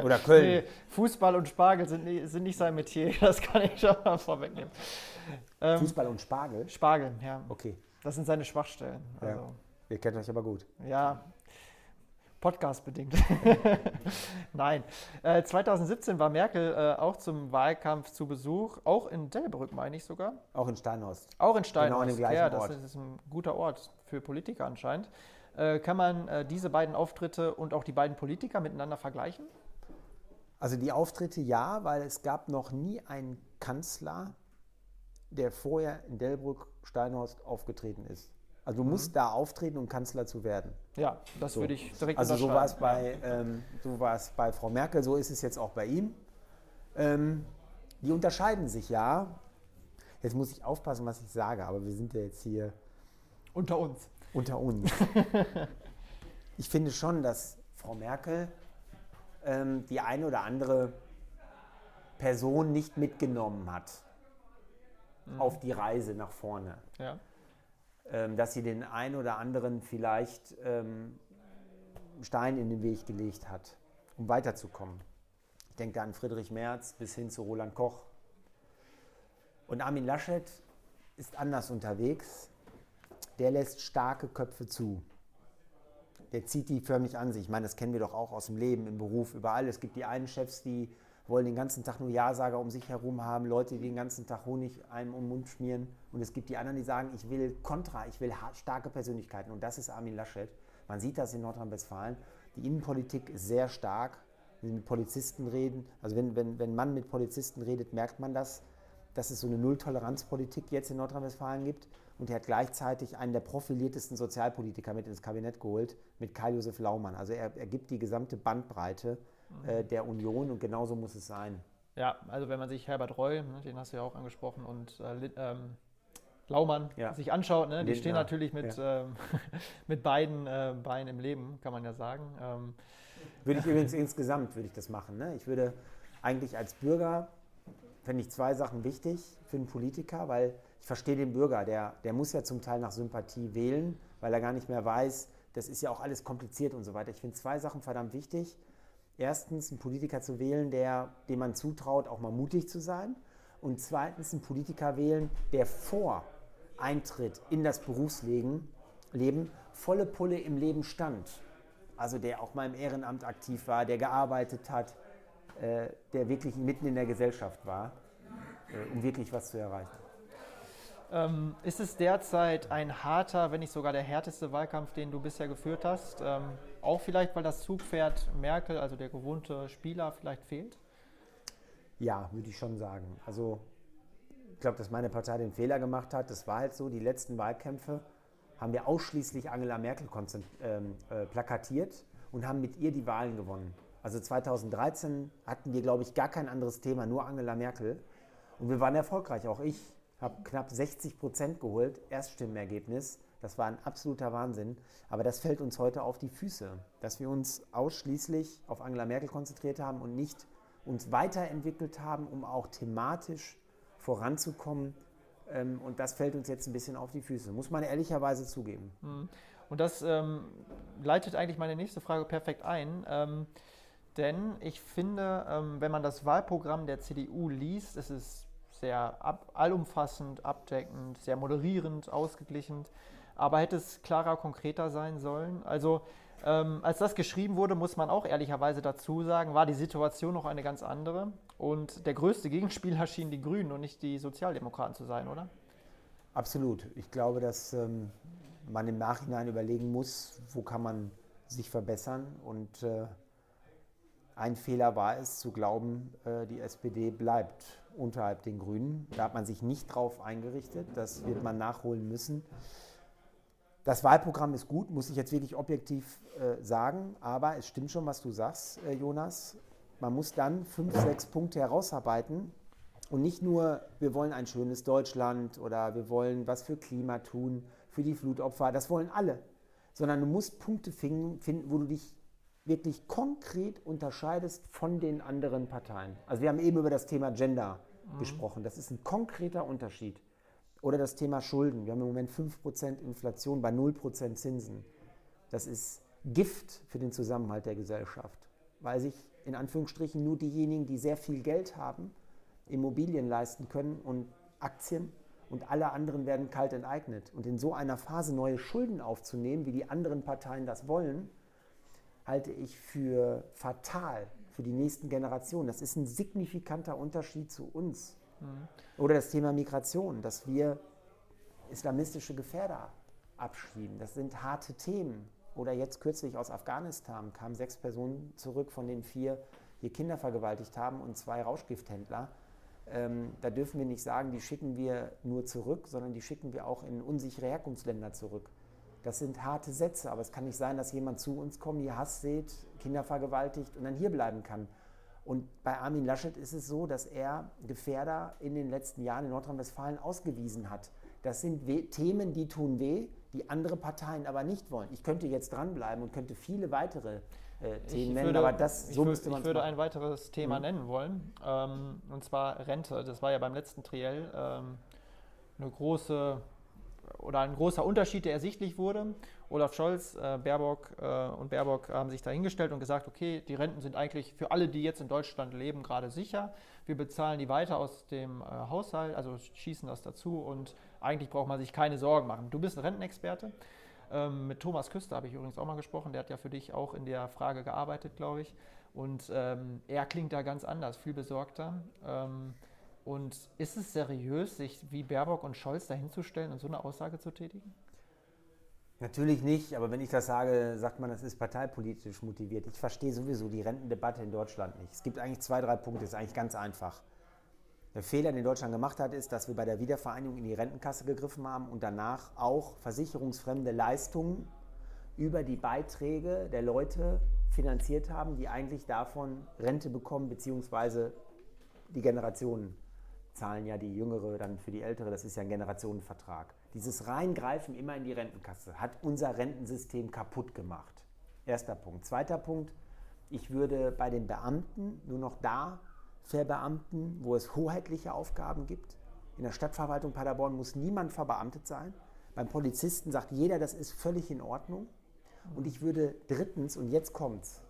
Oder Köln. Nee, Fußball und Spargel sind, sind nicht sein Metier, das kann ich schon mal vorwegnehmen. Ähm, Fußball und Spargel. Spargel, ja. Okay, Das sind seine Schwachstellen. Ja. Also, ihr kennt euch aber gut. ja, Podcast-bedingt. Nein. Äh, 2017 war Merkel äh, auch zum Wahlkampf zu Besuch, auch in Delbrück, meine ich sogar. Auch in Steinhorst. Auch in Steinhorst. Genau an dem gleichen ja, das Ort. ist ein guter Ort für Politiker anscheinend. Äh, kann man äh, diese beiden Auftritte und auch die beiden Politiker miteinander vergleichen? Also die Auftritte ja, weil es gab noch nie einen Kanzler, der vorher in Delbrück Steinhorst aufgetreten ist. Also du musst da auftreten, um Kanzler zu werden. Ja, das So. würde ich direkt Also so war es bei, ähm, so war es bei Frau Merkel, so ist es jetzt auch bei ihm. Ähm, die unterscheiden sich ja. Jetzt muss ich aufpassen, was ich sage, aber wir sind ja jetzt hier Unter uns. unter uns. ich finde schon, dass Frau Merkel ähm, die eine oder andere Person nicht mitgenommen hat auf die Reise nach vorne. Ja. Ähm, dass sie den einen oder anderen vielleicht ähm, Stein in den Weg gelegt hat, um weiterzukommen. Ich denke an Friedrich Merz bis hin zu Roland Koch. Und Armin Laschet ist anders unterwegs. Der lässt starke Köpfe zu. Der zieht die förmlich an sich. Ich meine, das kennen wir doch auch aus dem Leben, im Beruf, überall. Es gibt die einen Chefs, die wollen den ganzen Tag nur Ja-Sager um sich herum haben, Leute, die den ganzen Tag Honig einem um den Mund schmieren. Und es gibt die anderen, die sagen, ich will Kontra, ich will starke Persönlichkeiten. Und das ist Armin Laschet. Man sieht das in Nordrhein-Westfalen. Die Innenpolitik ist sehr stark. Wenn Sie mit Polizisten reden, also wenn, wenn, wenn man mit Polizisten redet, merkt man das, dass es so eine Nulltoleranzpolitik jetzt in Nordrhein-Westfalen gibt. Und er hat gleichzeitig einen der profiliertesten Sozialpolitiker mit ins Kabinett geholt, mit Karl-Josef Laumann. Also er, er gibt die gesamte Bandbreite äh, der Union und genauso muss es sein. ja, also wenn man sich Herbert Reul, ne, den hast du ja auch angesprochen, und äh, ähm, Laumann Ja. sich anschaut, ne, die stehen natürlich mit, ähm, mit beiden äh, Beinen im Leben, kann man ja sagen. Ähm, Würde ich übrigens insgesamt würde ich das machen. Ne? Ich würde eigentlich als Bürger, fände ich zwei Sachen wichtig für einen Politiker, weil ich verstehe den Bürger, der, der muss ja zum Teil nach Sympathie wählen, weil er gar nicht mehr weiß, das ist ja auch alles kompliziert und so weiter. Ich finde zwei Sachen verdammt wichtig. Erstens, einen Politiker zu wählen, der, dem man zutraut, auch mal mutig zu sein. Und zweitens, einen Politiker wählen, der vor Eintritt in das Berufsleben Leben, volle Pulle im Leben stand. Also der auch mal im Ehrenamt aktiv war, der gearbeitet hat, äh, der wirklich mitten in der Gesellschaft war, äh, um wirklich was zu erreichen. ähm, ist es derzeit ein harter, wenn nicht sogar der härteste Wahlkampf, den du bisher geführt hast? Ähm, auch vielleicht, weil das Zugpferd Merkel, also der gewohnte Spieler, vielleicht fehlt? Ja, würde ich schon sagen. Also ich glaube, dass meine Partei den Fehler gemacht hat. Das war halt so, die letzten Wahlkämpfe haben wir ausschließlich Angela Merkel ähm, äh, plakatiert und haben mit ihr die Wahlen gewonnen. Also 2013 hatten wir, glaube ich, gar kein anderes Thema, nur Angela Merkel. Und wir waren erfolgreich. Auch ich habe knapp 60 Prozent geholt, Erststimmenergebnis. Das war ein absoluter Wahnsinn. Aber das fällt uns heute auf die Füße, dass wir uns ausschließlich auf Angela Merkel konzentriert haben und nicht uns weiterentwickelt haben, um auch thematisch voranzukommen. Ähm, Und das fällt uns jetzt ein bisschen auf die Füße, muss man ehrlicherweise zugeben. Und das ähm, leitet eigentlich meine nächste Frage perfekt ein. Ähm, denn ich finde, ähm, wenn man das Wahlprogramm der CDU liest, es ist sehr ab, allumfassend, abdeckend, sehr moderierend, ausgeglichen. Aber hätte es klarer, konkreter sein sollen? Also, ähm, als das geschrieben wurde, muss man auch ehrlicherweise dazu sagen, war die Situation noch eine ganz andere. Und der größte Gegenspieler schienen die Grünen und nicht die Sozialdemokraten zu sein, oder? Absolut. Ich glaube, dass ähm, man im Nachhinein überlegen muss, wo kann man sich verbessern. Und äh, ein Fehler war es, zu glauben, äh, die SPD bleibt unterhalb den Grünen. Da hat man sich nicht drauf eingerichtet. Das wird man nachholen müssen. Das Wahlprogramm ist gut, muss ich jetzt wirklich objektiv äh, sagen, aber es stimmt schon, was du sagst, äh, Jonas. Man muss dann fünf, sechs Punkte herausarbeiten und nicht nur, wir wollen ein schönes Deutschland oder wir wollen was für Klima tun, für die Flutopfer, das wollen alle, sondern du musst Punkte finden, wo du dich wirklich konkret unterscheidest von den anderen Parteien. Also wir haben eben über das Thema Gender mhm. gesprochen. Das ist ein konkreter Unterschied. Oder das Thema Schulden. Wir haben im Moment 5% Inflation bei 0% Zinsen. Das ist Gift für den Zusammenhalt der Gesellschaft, weil sich in Anführungsstrichen nur diejenigen, die sehr viel Geld haben, Immobilien leisten können und Aktien und alle anderen werden kalt enteignet. Und in so einer Phase neue Schulden aufzunehmen, wie die anderen Parteien das wollen, halte ich für fatal für die nächsten Generationen. Das ist ein signifikanter Unterschied zu uns. Mhm. Oder das Thema Migration, dass wir islamistische Gefährder abschieben. Das sind harte Themen. Oder jetzt kürzlich aus Afghanistan kamen sechs Personen zurück, von denen vier hier Kinder vergewaltigt haben und zwei Rauschgifthändler. Ähm, da dürfen wir nicht sagen, die schicken wir nur zurück, sondern die schicken wir auch in unsichere Herkunftsländer zurück. Das sind harte Sätze, aber es kann nicht sein, dass jemand zu uns kommt, hier Hass sieht, Kinder vergewaltigt und dann hier bleiben kann. Und bei Armin Laschet ist es so, dass er Gefährder in den letzten Jahren in Nordrhein-Westfalen ausgewiesen hat. Das sind weh, Themen, die tun weh, die andere Parteien aber nicht wollen. Ich könnte jetzt dranbleiben und könnte viele weitere äh, Themen nennen, aber das so müsste man Ich würde machen. ein weiteres Thema mhm. nennen wollen, ähm, und zwar Rente. Das war ja beim letzten Triell ähm, eine große oder ein großer Unterschied, der ersichtlich wurde. Olaf Scholz, äh, Baerbock äh, und Baerbock haben sich dahingestellt und gesagt, okay, die Renten sind eigentlich für alle, die jetzt in Deutschland leben, gerade sicher. Wir bezahlen die weiter aus dem äh, Haushalt, also schießen das dazu und eigentlich braucht man sich keine Sorgen machen. Du bist ein Rentenexperte. Ähm, mit Thomas Küster habe ich übrigens auch mal gesprochen. Der hat ja für dich auch in der Frage gearbeitet, glaube ich. Und ähm, er klingt da ganz anders, viel besorgter. Ähm, und ist es seriös, sich wie Baerbock und Scholz dahinzustellen und so eine Aussage zu tätigen? Natürlich nicht, aber wenn ich das sage, sagt man, das ist parteipolitisch motiviert. Ich verstehe sowieso die Rentendebatte in Deutschland nicht. Es gibt eigentlich zwei, drei Punkte, das ist eigentlich ganz einfach. Der Fehler, den Deutschland gemacht hat, ist, dass wir bei der Wiedervereinigung in die Rentenkasse gegriffen haben und danach auch versicherungsfremde Leistungen über die Beiträge der Leute finanziert haben, die eigentlich davon Rente bekommen, beziehungsweise die Generationen zahlen ja die Jüngere dann für die Ältere. Das ist ja ein Generationenvertrag. Dieses Reingreifen immer in die Rentenkasse hat unser Rentensystem kaputt gemacht. Erster Punkt. Zweiter Punkt. Ich würde bei den Beamten nur noch da verbeamten, wo es hoheitliche Aufgaben gibt. In der Stadtverwaltung Paderborn muss niemand verbeamtet sein. Beim Polizisten sagt jeder, das ist völlig in Ordnung. Und ich würde drittens, und jetzt kommt's,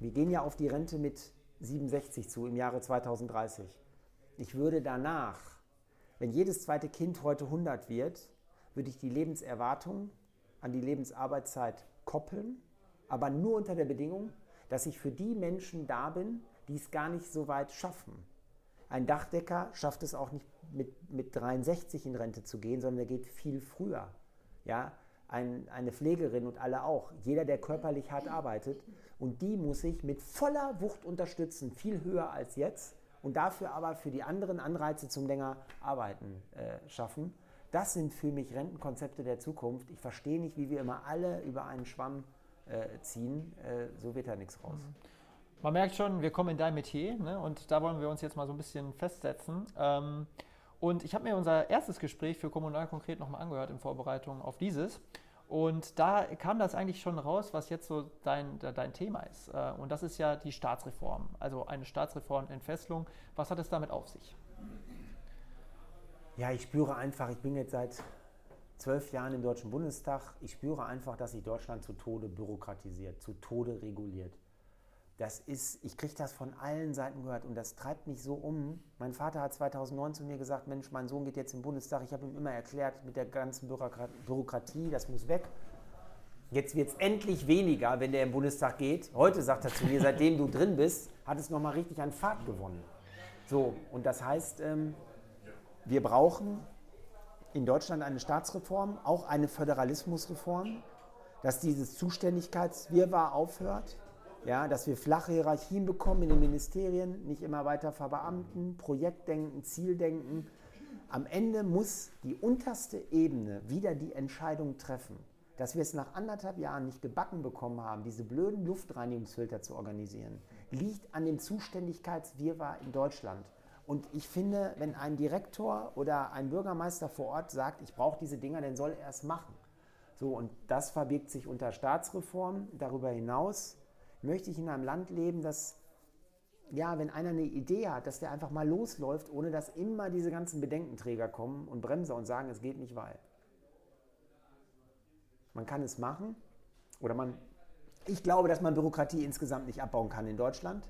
wir gehen ja auf die Rente mit 67 zu im Jahre 2030. Ich würde danach, wenn jedes zweite Kind heute 100 wird, würde ich die Lebenserwartung an die Lebensarbeitszeit koppeln, aber nur unter der Bedingung, dass ich für die Menschen da bin, die es gar nicht so weit schaffen. Ein Dachdecker schafft es auch nicht mit, mit 63 in Rente zu gehen, sondern er geht viel früher. Ja, ein, eine Pflegerin und alle auch. Jeder, der körperlich hart arbeitet. Und die muss ich mit voller Wucht unterstützen, viel höher als jetzt, und dafür aber für die anderen Anreize zum länger Arbeiten äh, schaffen. Das sind für mich Rentenkonzepte der Zukunft. Ich verstehe nicht, wie wir immer alle über einen Schwamm äh, ziehen. Äh, so wird da nichts raus. Mhm. Man merkt schon, wir kommen in dein Metier ne? und da wollen wir uns jetzt mal so ein bisschen festsetzen. Ähm, und ich habe mir unser erstes Gespräch für Kommunal konkret nochmal angehört in Vorbereitung auf dieses. Und da kam das eigentlich schon raus, was jetzt so dein, dein Thema ist. Äh, und das ist ja die Staatsreform, also eine Staatsreformentfesselung. Was hat es damit auf sich? Ja, ich spüre einfach, ich bin jetzt seit zwölf Jahren im Deutschen Bundestag, ich spüre einfach, dass sich Deutschland zu Tode bürokratisiert, zu Tode reguliert das ist, ich kriege das von allen Seiten gehört und das treibt mich so um. Mein Vater hat 2009 zu mir gesagt, Mensch, mein Sohn geht jetzt im Bundestag. Ich habe ihm immer erklärt, mit der ganzen Bürokratie, das muss weg. Jetzt wird es endlich weniger, wenn der im Bundestag geht. Heute sagt er zu mir, seitdem du drin bist, hat es nochmal richtig an Fahrt gewonnen. So, und das heißt, ähm, wir brauchen in Deutschland eine Staatsreform, auch eine Föderalismusreform, dass dieses Zuständigkeitswirrwarr aufhört ja, dass wir flache Hierarchien bekommen in den Ministerien, nicht immer weiter verbeamten, Projektdenken, Zieldenken. Am Ende muss die unterste Ebene wieder die Entscheidung treffen. dass wir es nach anderthalb Jahren nicht gebacken bekommen haben, diese blöden Luftreinigungsfilter zu organisieren, liegt an dem Zuständigkeitswirrwarr in Deutschland. Und ich finde, wenn ein Direktor oder ein Bürgermeister vor Ort sagt, ich brauche diese Dinger, dann soll er es machen. So, und das verbirgt sich unter Staatsreform. Darüber hinaus möchte ich in einem Land leben, das, ja, wenn einer eine Idee hat, dass der einfach mal losläuft, ohne dass immer diese ganzen Bedenkenträger kommen und Bremser und sagen, es geht nicht, weil. Man kann es machen oder man, ich glaube, dass man Bürokratie insgesamt nicht abbauen kann in Deutschland.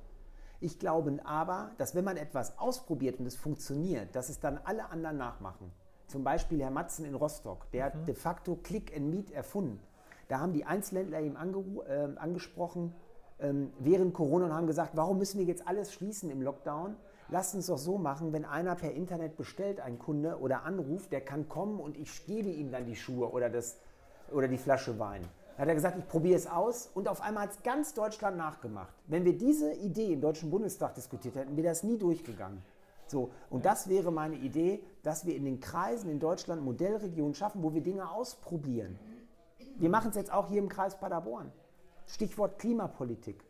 Ich glaube aber, dass wenn man etwas ausprobiert und es funktioniert, dass es dann alle anderen nachmachen. Zum Beispiel Herr Matzen in Rostock, der mhm. hat de facto Click and Meet erfunden. Da haben die Einzelhändler ihm äh, angesprochen ähm, während Corona und haben gesagt, warum müssen wir jetzt alles schließen im Lockdown? Lasst uns doch so machen, wenn einer per Internet bestellt, ein Kunde oder anruft, der kann kommen und ich gebe ihm dann die Schuhe oder das oder die Flasche Wein. Da hat er gesagt, ich probiere es aus und auf einmal hat es ganz Deutschland nachgemacht. Wenn wir diese Idee im Deutschen Bundestag diskutiert hätten, wäre das nie durchgegangen. So, und das wäre meine Idee, dass wir in den Kreisen in Deutschland Modellregionen schaffen, wo wir Dinge ausprobieren. Wir machen es jetzt auch hier im Kreis Paderborn. Stichwort Klimapolitik.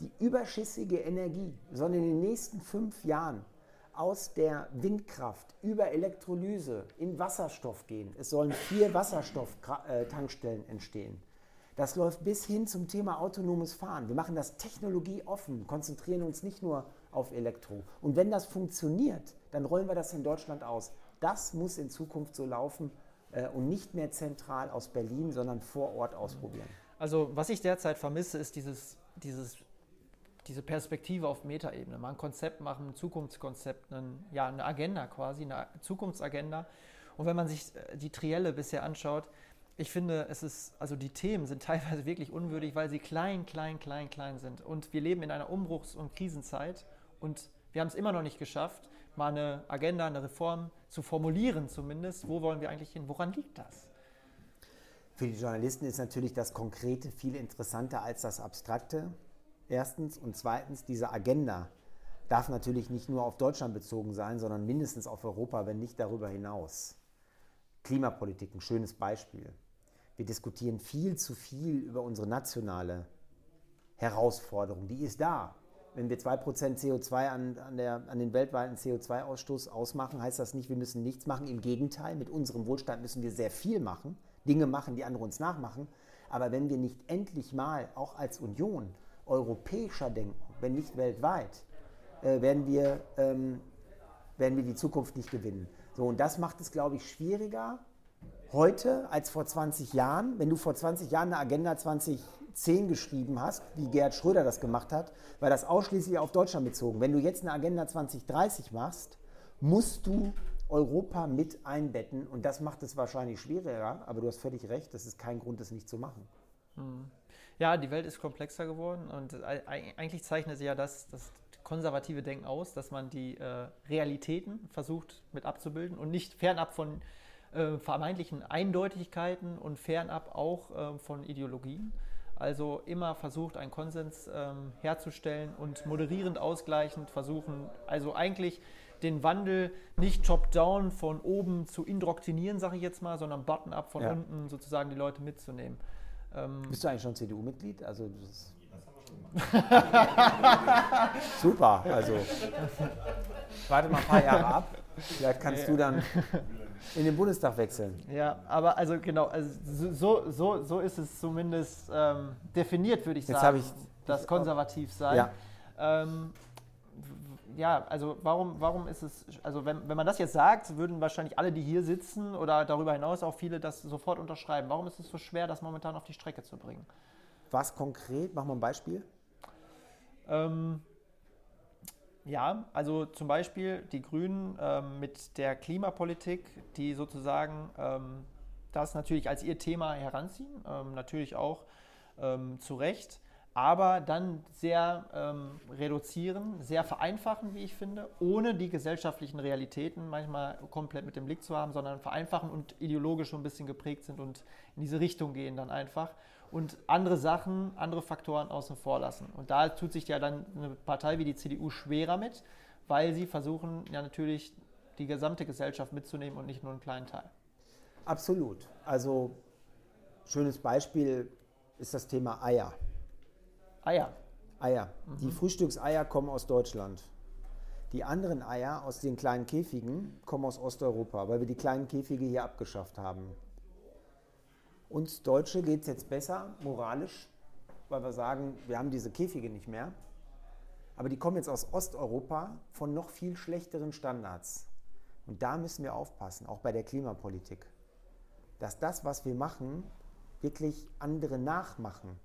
Die überschüssige Energie soll in den nächsten fünf Jahren aus der Windkraft über Elektrolyse in Wasserstoff gehen. Es sollen vier Wasserstofftankstellen entstehen. Das läuft bis hin zum Thema autonomes Fahren. Wir machen das technologieoffen, konzentrieren uns nicht nur auf Elektro. Und wenn das funktioniert, dann rollen wir das in Deutschland aus. Das muss in Zukunft so laufen äh, und nicht mehr zentral aus Berlin, sondern vor Ort ausprobieren. Also was ich derzeit vermisse, ist dieses, dieses diese Perspektive auf Metaebene, mal ein Konzept machen, ein Zukunftskonzept, ein, ja, eine Agenda quasi, eine Zukunftsagenda. Und wenn man sich äh, die Trielle bisher anschaut, ich finde, es ist, also die Themen sind teilweise wirklich unwürdig, weil sie klein, klein, klein, klein sind. Und wir leben in einer Umbruchs- und Krisenzeit und wir haben es immer noch nicht geschafft, mal eine Agenda, eine Reform zu formulieren zumindest. Wo wollen wir eigentlich hin? Woran liegt das? Für die Journalisten ist natürlich das Konkrete viel interessanter als das Abstrakte. Erstens. Und zweitens, diese Agenda darf natürlich nicht nur auf Deutschland bezogen sein, sondern mindestens auf Europa, wenn nicht darüber hinaus. Klimapolitik, ein schönes Beispiel. Wir diskutieren viel zu viel über unsere nationale Herausforderung. Die ist da. Wenn wir 2% CO2 an, an, der, an den weltweiten CO2-Ausstoß ausmachen, heißt das nicht, wir müssen nichts machen. Im Gegenteil, mit unserem Wohlstand müssen wir sehr viel machen, Dinge machen, die andere uns nachmachen. Aber wenn wir nicht endlich mal auch als Union europäischer denken, wenn nicht weltweit, äh, werden, wir, ähm, werden wir die Zukunft nicht gewinnen. So, und das macht es, glaube ich, schwieriger heute als vor 20 Jahren. Wenn du vor 20 Jahren eine Agenda 2010 geschrieben hast, wie Gerhard Schröder das gemacht hat, war das ausschließlich auf Deutschland bezogen. Wenn du jetzt eine Agenda 2030 machst, musst du Europa mit einbetten und das macht es wahrscheinlich schwieriger, aber du hast völlig recht, das ist kein Grund, das nicht zu machen. Hm. Ja, die Welt ist komplexer geworden und eigentlich zeichnet sie ja das, das konservative Denken aus, dass man die äh, Realitäten versucht mit abzubilden und nicht fernab von äh, vermeintlichen Eindeutigkeiten und fernab auch äh, von Ideologien. Also immer versucht, einen Konsens ähm, herzustellen und moderierend ausgleichend versuchen, also eigentlich den Wandel nicht top-down von oben zu indoktrinieren, sage ich jetzt mal, sondern button-up von ja. unten sozusagen die Leute mitzunehmen. Ähm Bist du eigentlich schon CDU-Mitglied? Also Super, also warte mal ein paar Jahre ab. Vielleicht kannst du dann in den Bundestag wechseln. Ja, aber also genau, also so, so, so ist es zumindest ähm, definiert, würde ich Jetzt sagen, ich, das konservativ sein. Ja. Ähm, ja, also warum, warum ist es, also wenn, wenn man das jetzt sagt, würden wahrscheinlich alle, die hier sitzen oder darüber hinaus auch viele das sofort unterschreiben. Warum ist es so schwer, das momentan auf die Strecke zu bringen? Was konkret? Machen wir ein Beispiel. Ähm, ja, also zum Beispiel die Grünen ähm, mit der Klimapolitik, die sozusagen ähm, das natürlich als ihr Thema heranziehen, ähm, natürlich auch ähm, zu Recht aber dann sehr ähm, reduzieren, sehr vereinfachen, wie ich finde, ohne die gesellschaftlichen Realitäten manchmal komplett mit dem Blick zu haben, sondern vereinfachen und ideologisch so ein bisschen geprägt sind und in diese Richtung gehen dann einfach und andere Sachen, andere Faktoren außen vor lassen. Und da tut sich ja dann eine Partei wie die CDU schwerer mit, weil sie versuchen ja natürlich die gesamte Gesellschaft mitzunehmen und nicht nur einen kleinen Teil. Absolut. Also schönes Beispiel ist das Thema Eier. Eier. Eier. Mhm. Die Frühstückseier kommen aus Deutschland. Die anderen Eier aus den kleinen Käfigen kommen aus Osteuropa, weil wir die kleinen Käfige hier abgeschafft haben. Uns Deutsche geht es jetzt besser, moralisch, weil wir sagen, wir haben diese Käfige nicht mehr. Aber die kommen jetzt aus Osteuropa von noch viel schlechteren Standards. Und da müssen wir aufpassen, auch bei der Klimapolitik, dass das, was wir machen, wirklich andere nachmachen.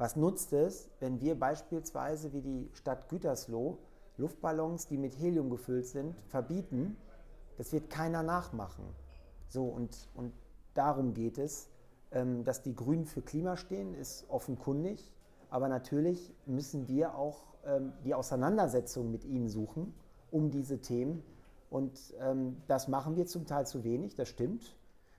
Was nutzt es, wenn wir beispielsweise wie die Stadt Gütersloh Luftballons, die mit Helium gefüllt sind, verbieten? Das wird keiner nachmachen. So, und, und darum geht es. Ähm, dass die Grünen für Klima stehen, ist offenkundig. Aber natürlich müssen wir auch ähm, die Auseinandersetzung mit ihnen suchen um diese Themen. Und ähm, das machen wir zum Teil zu wenig, das stimmt.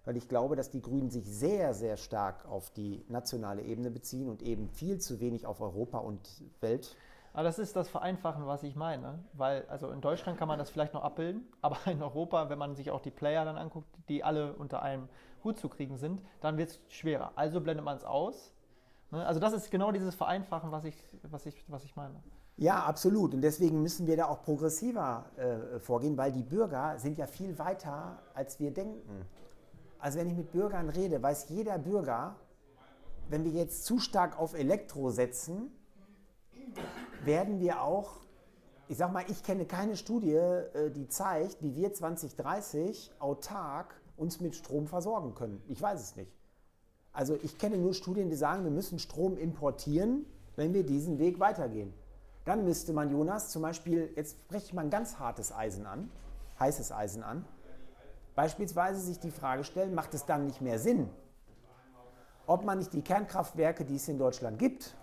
Weil ich glaube, dass die Grünen sich sehr, sehr stark auf die nationale Ebene beziehen und eben viel zu wenig auf Europa und Welt. Aber das ist das Vereinfachen, was ich meine. Weil, also in Deutschland kann man das vielleicht noch abbilden, aber in Europa, wenn man sich auch die Player dann anguckt, die alle unter einem Hut zu kriegen sind, dann wird es schwerer. Also blendet man es aus. Ne? Also das ist genau dieses Vereinfachen, was ich, was ich, was ich meine. Ja, absolut. Und deswegen müssen wir da auch progressiver äh, vorgehen, weil die Bürger sind ja viel weiter, als wir denken. Also wenn ich mit Bürgern rede, weiß jeder Bürger, wenn wir jetzt zu stark auf Elektro setzen, werden wir auch, ich sag mal, ich kenne keine Studie, äh, die zeigt, wie wir 2030 autark uns mit Strom versorgen können. Ich weiß es nicht. Also ich kenne nur Studien, die sagen, wir müssen Strom importieren, wenn wir diesen Weg weitergehen. Dann müsste man, Jonas, zum Beispiel, jetzt spreche ich mal ein ganz hartes Eisen an, heißes Eisen an, beispielsweise sich die Frage stellen, macht es dann nicht mehr Sinn, ob man nicht die Kernkraftwerke, die es in Deutschland gibt,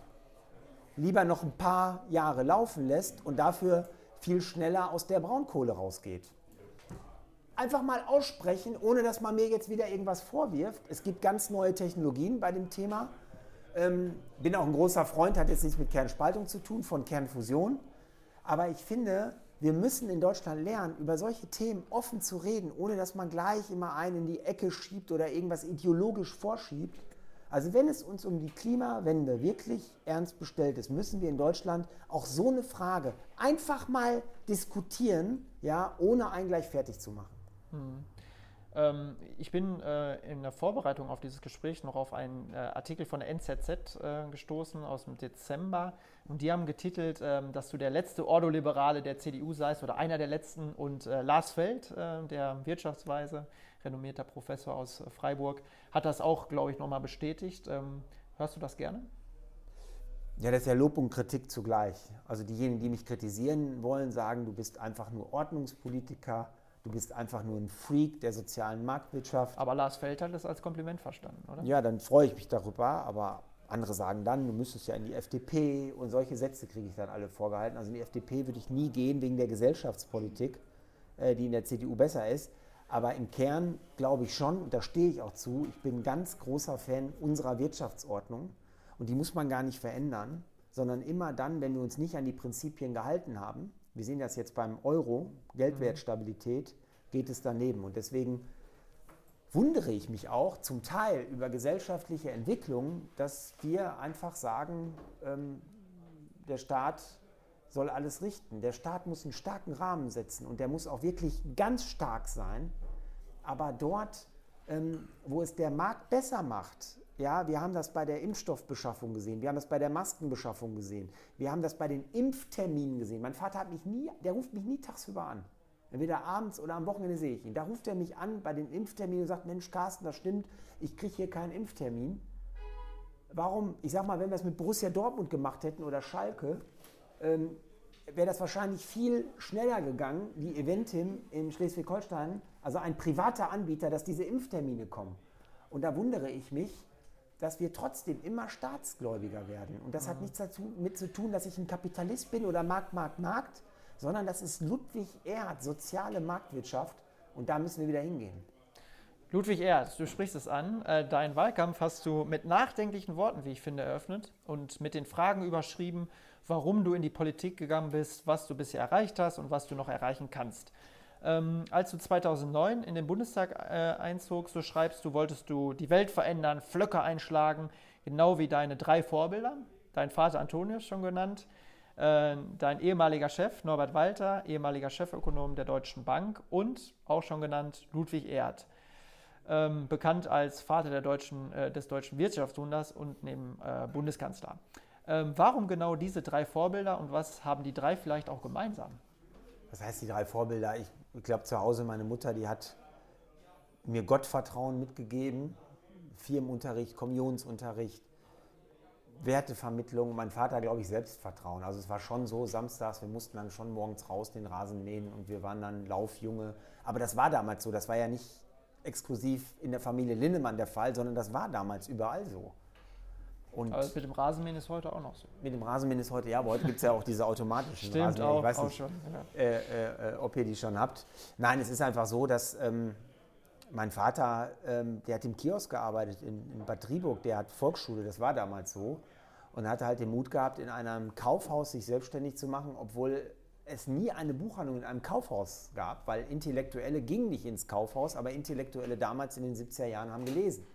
lieber noch ein paar Jahre laufen lässt und dafür viel schneller aus der Braunkohle rausgeht einfach mal aussprechen, ohne dass man mir jetzt wieder irgendwas vorwirft. Es gibt ganz neue Technologien bei dem Thema. Ähm, bin auch ein großer Freund, hat jetzt nichts mit Kernspaltung zu tun, von Kernfusion. Aber ich finde, wir müssen in Deutschland lernen, über solche Themen offen zu reden, ohne dass man gleich immer einen in die Ecke schiebt oder irgendwas ideologisch vorschiebt. Also wenn es uns um die Klimawende wirklich ernst bestellt ist, müssen wir in Deutschland auch so eine Frage einfach mal diskutieren, ja, ohne einen gleich fertig zu machen. Hm. Ähm, ich bin äh, in der Vorbereitung auf dieses Gespräch noch auf einen äh, Artikel von der NZZ äh, gestoßen aus dem Dezember und die haben getitelt, ähm, dass du der letzte Ordoliberale der CDU seist oder einer der letzten und äh, Lars Feld, äh, der Wirtschaftsweise, renommierter Professor aus Freiburg, hat das auch, glaube ich, nochmal bestätigt. Ähm, hörst du das gerne? Ja, das ist ja Lob und Kritik zugleich. Also diejenigen, die mich kritisieren wollen, sagen, du bist einfach nur Ordnungspolitiker du bist einfach nur ein Freak der sozialen Marktwirtschaft. Aber Lars Feld hat das als Kompliment verstanden, oder? Ja, dann freue ich mich darüber, aber andere sagen dann, du müsstest ja in die FDP und solche Sätze kriege ich dann alle vorgehalten. Also in die FDP würde ich nie gehen wegen der Gesellschaftspolitik, äh, die in der CDU besser ist. Aber im Kern glaube ich schon, und da stehe ich auch zu, ich bin ein ganz großer Fan unserer Wirtschaftsordnung und die muss man gar nicht verändern, sondern immer dann, wenn wir uns nicht an die Prinzipien gehalten haben, wir sehen das jetzt beim Euro, Geldwertstabilität, geht es daneben. Und deswegen wundere ich mich auch zum Teil über gesellschaftliche Entwicklungen, dass wir einfach sagen, ähm, der Staat soll alles richten. Der Staat muss einen starken Rahmen setzen und der muss auch wirklich ganz stark sein. Aber dort, ähm, wo es der Markt besser macht, ja, wir haben das bei der Impfstoffbeschaffung gesehen, wir haben das bei der Maskenbeschaffung gesehen, wir haben das bei den Impfterminen gesehen. Mein Vater hat mich nie, der ruft mich nie tagsüber an. Entweder abends oder am Wochenende sehe ich ihn. Da ruft er mich an bei den Impfterminen und sagt, Mensch, Carsten, das stimmt, ich kriege hier keinen Impftermin. Warum, ich sag mal, wenn wir es mit Borussia Dortmund gemacht hätten oder Schalke, ähm, wäre das wahrscheinlich viel schneller gegangen, wie Eventim in Schleswig-Holstein, also ein privater Anbieter, dass diese Impftermine kommen. Und da wundere ich mich, dass wir trotzdem immer staatsgläubiger werden. Und das mhm. hat nichts damit zu tun, dass ich ein Kapitalist bin oder Markt, Markt, Markt, sondern das ist Ludwig Erhard, soziale Marktwirtschaft. Und da müssen wir wieder hingehen. Ludwig Erhard, du sprichst es an. Äh, deinen Wahlkampf hast du mit nachdenklichen Worten, wie ich finde, eröffnet und mit den Fragen überschrieben, warum du in die Politik gegangen bist, was du bisher erreicht hast und was du noch erreichen kannst. Ähm, als du 2009 in den Bundestag äh, einzogst, so schreibst du, wolltest du die Welt verändern, Flöcke einschlagen, genau wie deine drei Vorbilder. Dein Vater Antonius schon genannt, äh, dein ehemaliger Chef Norbert Walter, ehemaliger Chefökonom der Deutschen Bank und auch schon genannt Ludwig Erhard. Ähm, bekannt als Vater deutschen, äh, des deutschen Wirtschaftswunders und neben äh, Bundeskanzler. Ähm, warum genau diese drei Vorbilder und was haben die drei vielleicht auch gemeinsam? Was heißt die drei Vorbilder? Ich, ich glaube, zu Hause meine Mutter, die hat mir Gottvertrauen mitgegeben, Firmenunterricht, Kommunionsunterricht, Wertevermittlung. Mein Vater, glaube ich, Selbstvertrauen. Also es war schon so, samstags, wir mussten dann schon morgens raus den Rasen mähen und wir waren dann Laufjunge. Aber das war damals so, das war ja nicht exklusiv in der Familie Linnemann der Fall, sondern das war damals überall so. Und aber mit dem Rasenmähen ist heute auch noch so. Mit dem Rasenmähen ist heute, ja, aber heute gibt es ja auch diese automatischen Stimmt, Rasenmähen. Auch, ich weiß auch nicht, schon, ja. äh, äh, ob ihr die schon habt. Nein, es ist einfach so, dass ähm, mein Vater, ähm, der hat im Kiosk gearbeitet in, in Bad Driburg, der hat Volksschule, das war damals so. Und hatte halt den Mut gehabt, in einem Kaufhaus sich selbstständig zu machen, obwohl es nie eine Buchhandlung in einem Kaufhaus gab, weil Intellektuelle gingen nicht ins Kaufhaus, aber Intellektuelle damals in den 70er Jahren haben gelesen.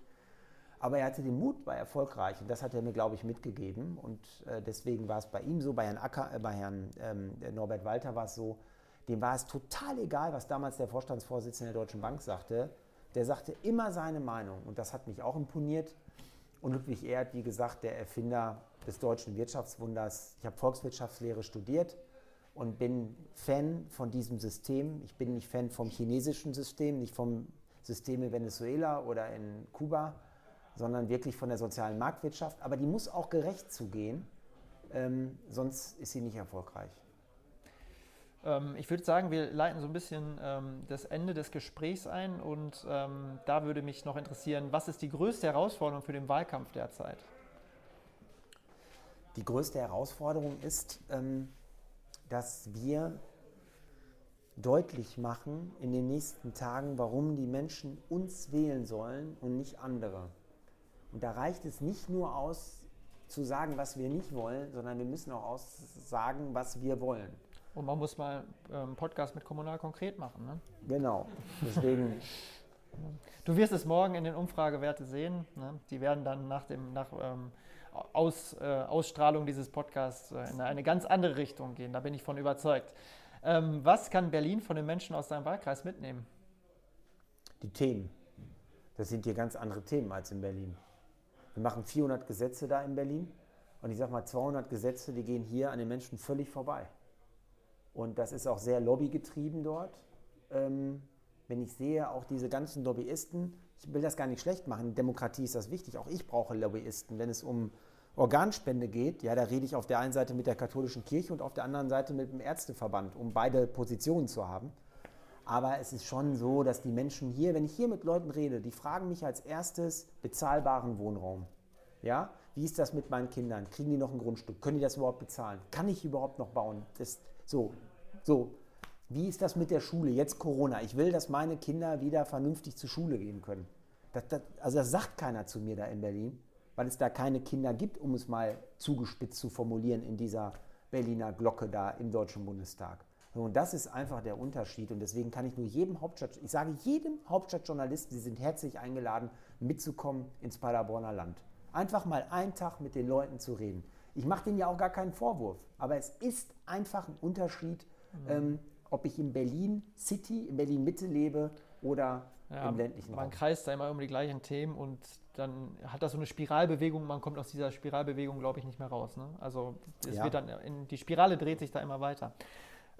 Aber er hatte den Mut, war erfolgreich und das hat er mir, glaube ich, mitgegeben. Und äh, deswegen war es bei ihm so, bei Herrn, Acker, äh, bei Herrn ähm, Norbert Walter war es so, dem war es total egal, was damals der Vorstandsvorsitzende der Deutschen Bank sagte. Der sagte immer seine Meinung und das hat mich auch imponiert. Und Ludwig Erhard, wie gesagt, der Erfinder des deutschen Wirtschaftswunders. Ich habe Volkswirtschaftslehre studiert und bin Fan von diesem System. Ich bin nicht Fan vom chinesischen System, nicht vom System in Venezuela oder in Kuba, sondern wirklich von der sozialen Marktwirtschaft. Aber die muss auch gerecht zugehen, ähm, sonst ist sie nicht erfolgreich. Ähm, ich würde sagen, wir leiten so ein bisschen ähm, das Ende des Gesprächs ein und ähm, da würde mich noch interessieren, was ist die größte Herausforderung für den Wahlkampf derzeit? Die größte Herausforderung ist, ähm, dass wir deutlich machen in den nächsten Tagen, warum die Menschen uns wählen sollen und nicht andere. Und da reicht es nicht nur aus, zu sagen, was wir nicht wollen, sondern wir müssen auch aussagen, was wir wollen. Und man muss mal einen ähm, Podcast mit Kommunal konkret machen. Ne? Genau. Deswegen. du wirst es morgen in den Umfragewerte sehen. Ne? Die werden dann nach, dem, nach ähm, Aus, äh, Ausstrahlung dieses Podcasts äh, in eine ganz andere Richtung gehen. Da bin ich von überzeugt. Ähm, was kann Berlin von den Menschen aus seinem Wahlkreis mitnehmen? Die Themen. Das sind hier ganz andere Themen als in Berlin. Wir machen 400 Gesetze da in Berlin und ich sage mal 200 Gesetze, die gehen hier an den Menschen völlig vorbei. Und das ist auch sehr lobbygetrieben dort. Ähm, wenn ich sehe, auch diese ganzen Lobbyisten, ich will das gar nicht schlecht machen, Demokratie ist das wichtig, auch ich brauche Lobbyisten. Wenn es um Organspende geht, ja, da rede ich auf der einen Seite mit der katholischen Kirche und auf der anderen Seite mit dem Ärzteverband, um beide Positionen zu haben. Aber es ist schon so, dass die Menschen hier, wenn ich hier mit Leuten rede, die fragen mich als erstes bezahlbaren Wohnraum. Ja, wie ist das mit meinen Kindern? Kriegen die noch ein Grundstück? Können die das überhaupt bezahlen? Kann ich überhaupt noch bauen? Das, so, so. Wie ist das mit der Schule? Jetzt Corona. Ich will, dass meine Kinder wieder vernünftig zur Schule gehen können. Das, das, also das sagt keiner zu mir da in Berlin, weil es da keine Kinder gibt, um es mal zugespitzt zu formulieren in dieser Berliner Glocke da im Deutschen Bundestag. Und das ist einfach der Unterschied. Und deswegen kann ich nur jedem Hauptstadt, ich sage jedem Hauptstadtjournalisten, Sie sind herzlich eingeladen, mitzukommen ins Paderborner Land. Einfach mal einen Tag mit den Leuten zu reden. Ich mache denen ja auch gar keinen Vorwurf, aber es ist einfach ein Unterschied, mhm. ähm, ob ich in Berlin City, in Berlin Mitte lebe oder ja, im ländlichen man Raum. Man kreist da immer um die gleichen Themen und dann hat das so eine Spiralbewegung, man kommt aus dieser Spiralbewegung, glaube ich, nicht mehr raus. Ne? Also es ja. wird dann in, die Spirale dreht sich da immer weiter.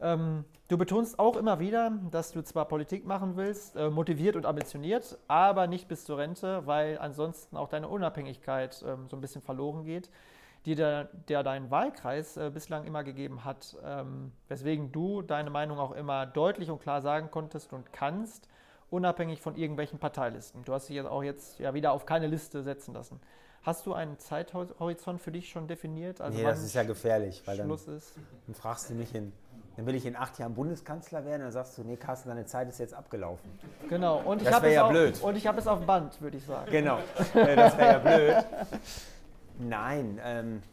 Ähm, du betonst auch immer wieder, dass du zwar Politik machen willst, äh, motiviert und ambitioniert, aber nicht bis zur Rente, weil ansonsten auch deine Unabhängigkeit ähm, so ein bisschen verloren geht, die der, der dein Wahlkreis äh, bislang immer gegeben hat, ähm, weswegen du deine Meinung auch immer deutlich und klar sagen konntest und kannst, unabhängig von irgendwelchen Parteilisten. Du hast dich jetzt auch jetzt ja wieder auf keine Liste setzen lassen. Hast du einen Zeithorizont für dich schon definiert? Also nee, das ist ja gefährlich, weil Schluss dann, ist? dann fragst du mich in dann will ich in acht Jahren Bundeskanzler werden, dann sagst du, nee, Carsten, deine Zeit ist jetzt abgelaufen. Genau, und ich habe ja es, blöd. Und ich hab es auf Band, würde ich sagen. Genau, das wäre ja blöd. Nein, ähm,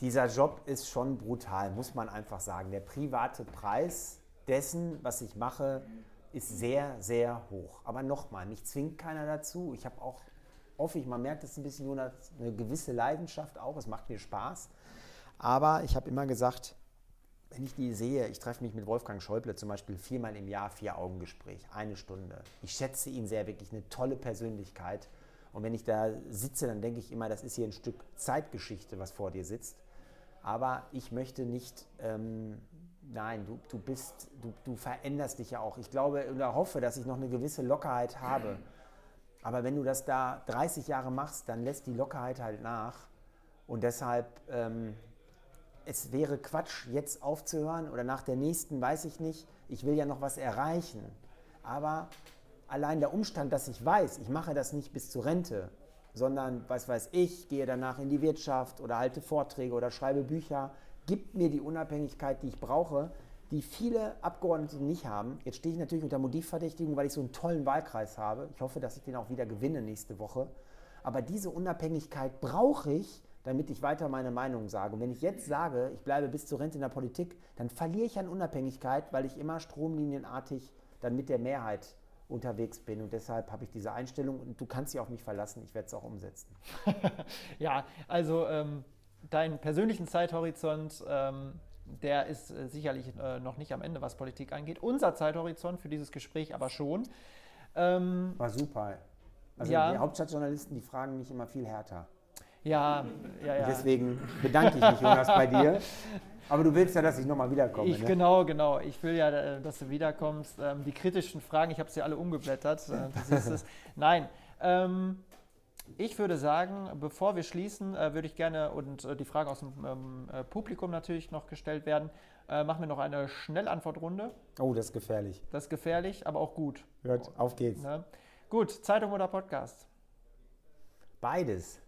dieser Job ist schon brutal, muss man einfach sagen. Der private Preis dessen, was ich mache, ist sehr, sehr hoch. Aber nochmal, mich zwingt keiner dazu. Ich habe auch, hoffe ich, man merkt es ein bisschen, Jonas, eine gewisse Leidenschaft auch. Es macht mir Spaß. Aber ich habe immer gesagt, wenn ich die sehe, ich treffe mich mit Wolfgang Schäuble zum Beispiel viermal im Jahr, vier Augengespräch, eine Stunde. Ich schätze ihn sehr, wirklich eine tolle Persönlichkeit. Und wenn ich da sitze, dann denke ich immer, das ist hier ein Stück Zeitgeschichte, was vor dir sitzt. Aber ich möchte nicht, ähm, nein, du, du bist, du, du veränderst dich ja auch. Ich glaube oder hoffe, dass ich noch eine gewisse Lockerheit habe. Aber wenn du das da 30 Jahre machst, dann lässt die Lockerheit halt nach. Und deshalb, ähm, es wäre Quatsch, jetzt aufzuhören oder nach der nächsten, weiß ich nicht. Ich will ja noch was erreichen. Aber allein der Umstand, dass ich weiß, ich mache das nicht bis zur Rente, sondern, was weiß ich, gehe danach in die Wirtschaft oder halte Vorträge oder schreibe Bücher, gibt mir die Unabhängigkeit, die ich brauche, die viele Abgeordnete nicht haben. Jetzt stehe ich natürlich unter Motivverdächtigung, weil ich so einen tollen Wahlkreis habe. Ich hoffe, dass ich den auch wieder gewinne nächste Woche. Aber diese Unabhängigkeit brauche ich, damit ich weiter meine Meinung sage. Und wenn ich jetzt sage, ich bleibe bis zur Rente in der Politik, dann verliere ich an Unabhängigkeit, weil ich immer stromlinienartig dann mit der Mehrheit unterwegs bin. Und deshalb habe ich diese Einstellung und du kannst dich auf mich verlassen, ich werde es auch umsetzen. ja, also ähm, deinen persönlichen Zeithorizont, ähm, der ist äh, sicherlich äh, noch nicht am Ende, was Politik angeht. Unser Zeithorizont für dieses Gespräch aber schon. Ähm, War super. Also ja. die Hauptstadtjournalisten, die fragen mich immer viel härter. Ja, ja, ja. Deswegen bedanke ich mich, Jonas, bei dir. Aber du willst ja, dass ich nochmal wiederkomme. Ich, ne? Genau, genau. Ich will ja, äh, dass du wiederkommst. Ähm, die kritischen Fragen, ich habe sie alle umgeblättert. Äh, Nein. Ähm, ich würde sagen, bevor wir schließen, äh, würde ich gerne, und äh, die Fragen aus dem ähm, äh, Publikum natürlich noch gestellt werden, machen wir noch eine Schnellantwortrunde. Oh, das ist gefährlich. Das ist gefährlich, aber auch gut. Hört, auf geht's. Ne? Gut, Zeitung oder Podcast? Beides.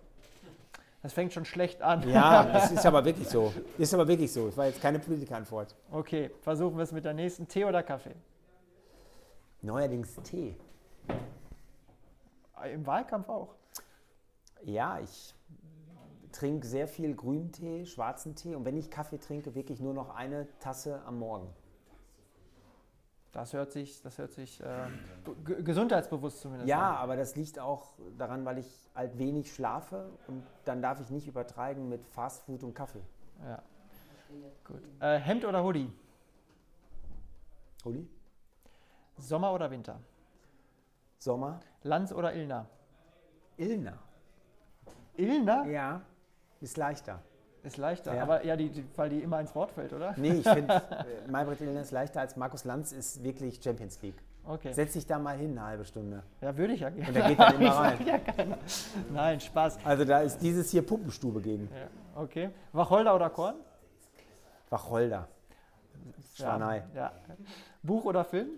Das fängt schon schlecht an. Ja, das ist aber wirklich so. Ist aber wirklich so. Das war jetzt keine Politikerantwort. Okay, versuchen wir es mit der nächsten. Tee oder Kaffee? Neuerdings Tee. Im Wahlkampf auch? Ja, ich trinke sehr viel Grüntee, schwarzen Tee und wenn ich Kaffee trinke, wirklich nur noch eine Tasse am Morgen. Das hört sich, das hört sich äh, gesundheitsbewusst zumindest Ja, an. aber das liegt auch daran, weil ich halt wenig schlafe und dann darf ich nicht übertreiben mit Fastfood und Kaffee. Ja. Gut. Äh, Hemd oder Hoodie? Hoodie. Sommer oder Winter? Sommer. Lanz oder Ilna? Ilna. Ilna? Ja, ist leichter. Ist leichter, ja. aber ja, die, die, weil die immer ins Wort fällt, oder? Nee, ich finde, äh, Maybrit Illner ist leichter als Markus Lanz, ist wirklich Champions League. Okay. Setz dich da mal hin, eine halbe Stunde. Ja, würde ich ja gerne. Und der geht dann immer rein. Ja Nein, Spaß. Also da ist dieses hier Puppenstube gegen. Ja, okay. Wacholder oder Korn? Wacholder. Schwanei. Ja, ja. Buch oder Film?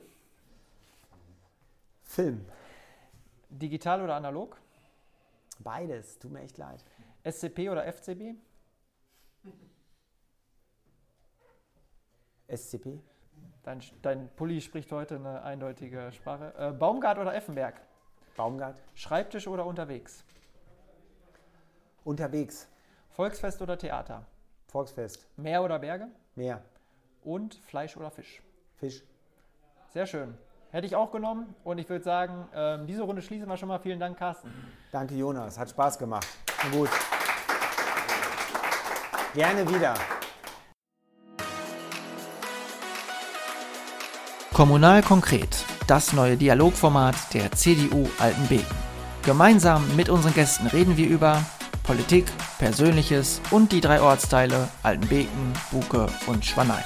Film. Digital oder analog? Beides, tut mir echt leid. SCP oder FCB? SCP? Dein, dein Pulli spricht heute eine eindeutige Sprache. Äh, Baumgart oder Effenberg? Baumgart. Schreibtisch oder unterwegs? Unterwegs. Volksfest oder Theater? Volksfest. Meer oder Berge? Meer. Und Fleisch oder Fisch? Fisch. Sehr schön. Hätte ich auch genommen und ich würde sagen, äh, diese Runde schließen wir schon mal. Vielen Dank, Carsten. Danke, Jonas. Hat Spaß gemacht. Gut. Gerne wieder. Kommunal konkret, das neue Dialogformat der CDU Altenbeken. Gemeinsam mit unseren Gästen reden wir über Politik, Persönliches und die drei Ortsteile Altenbeken, Buke und Schwanein.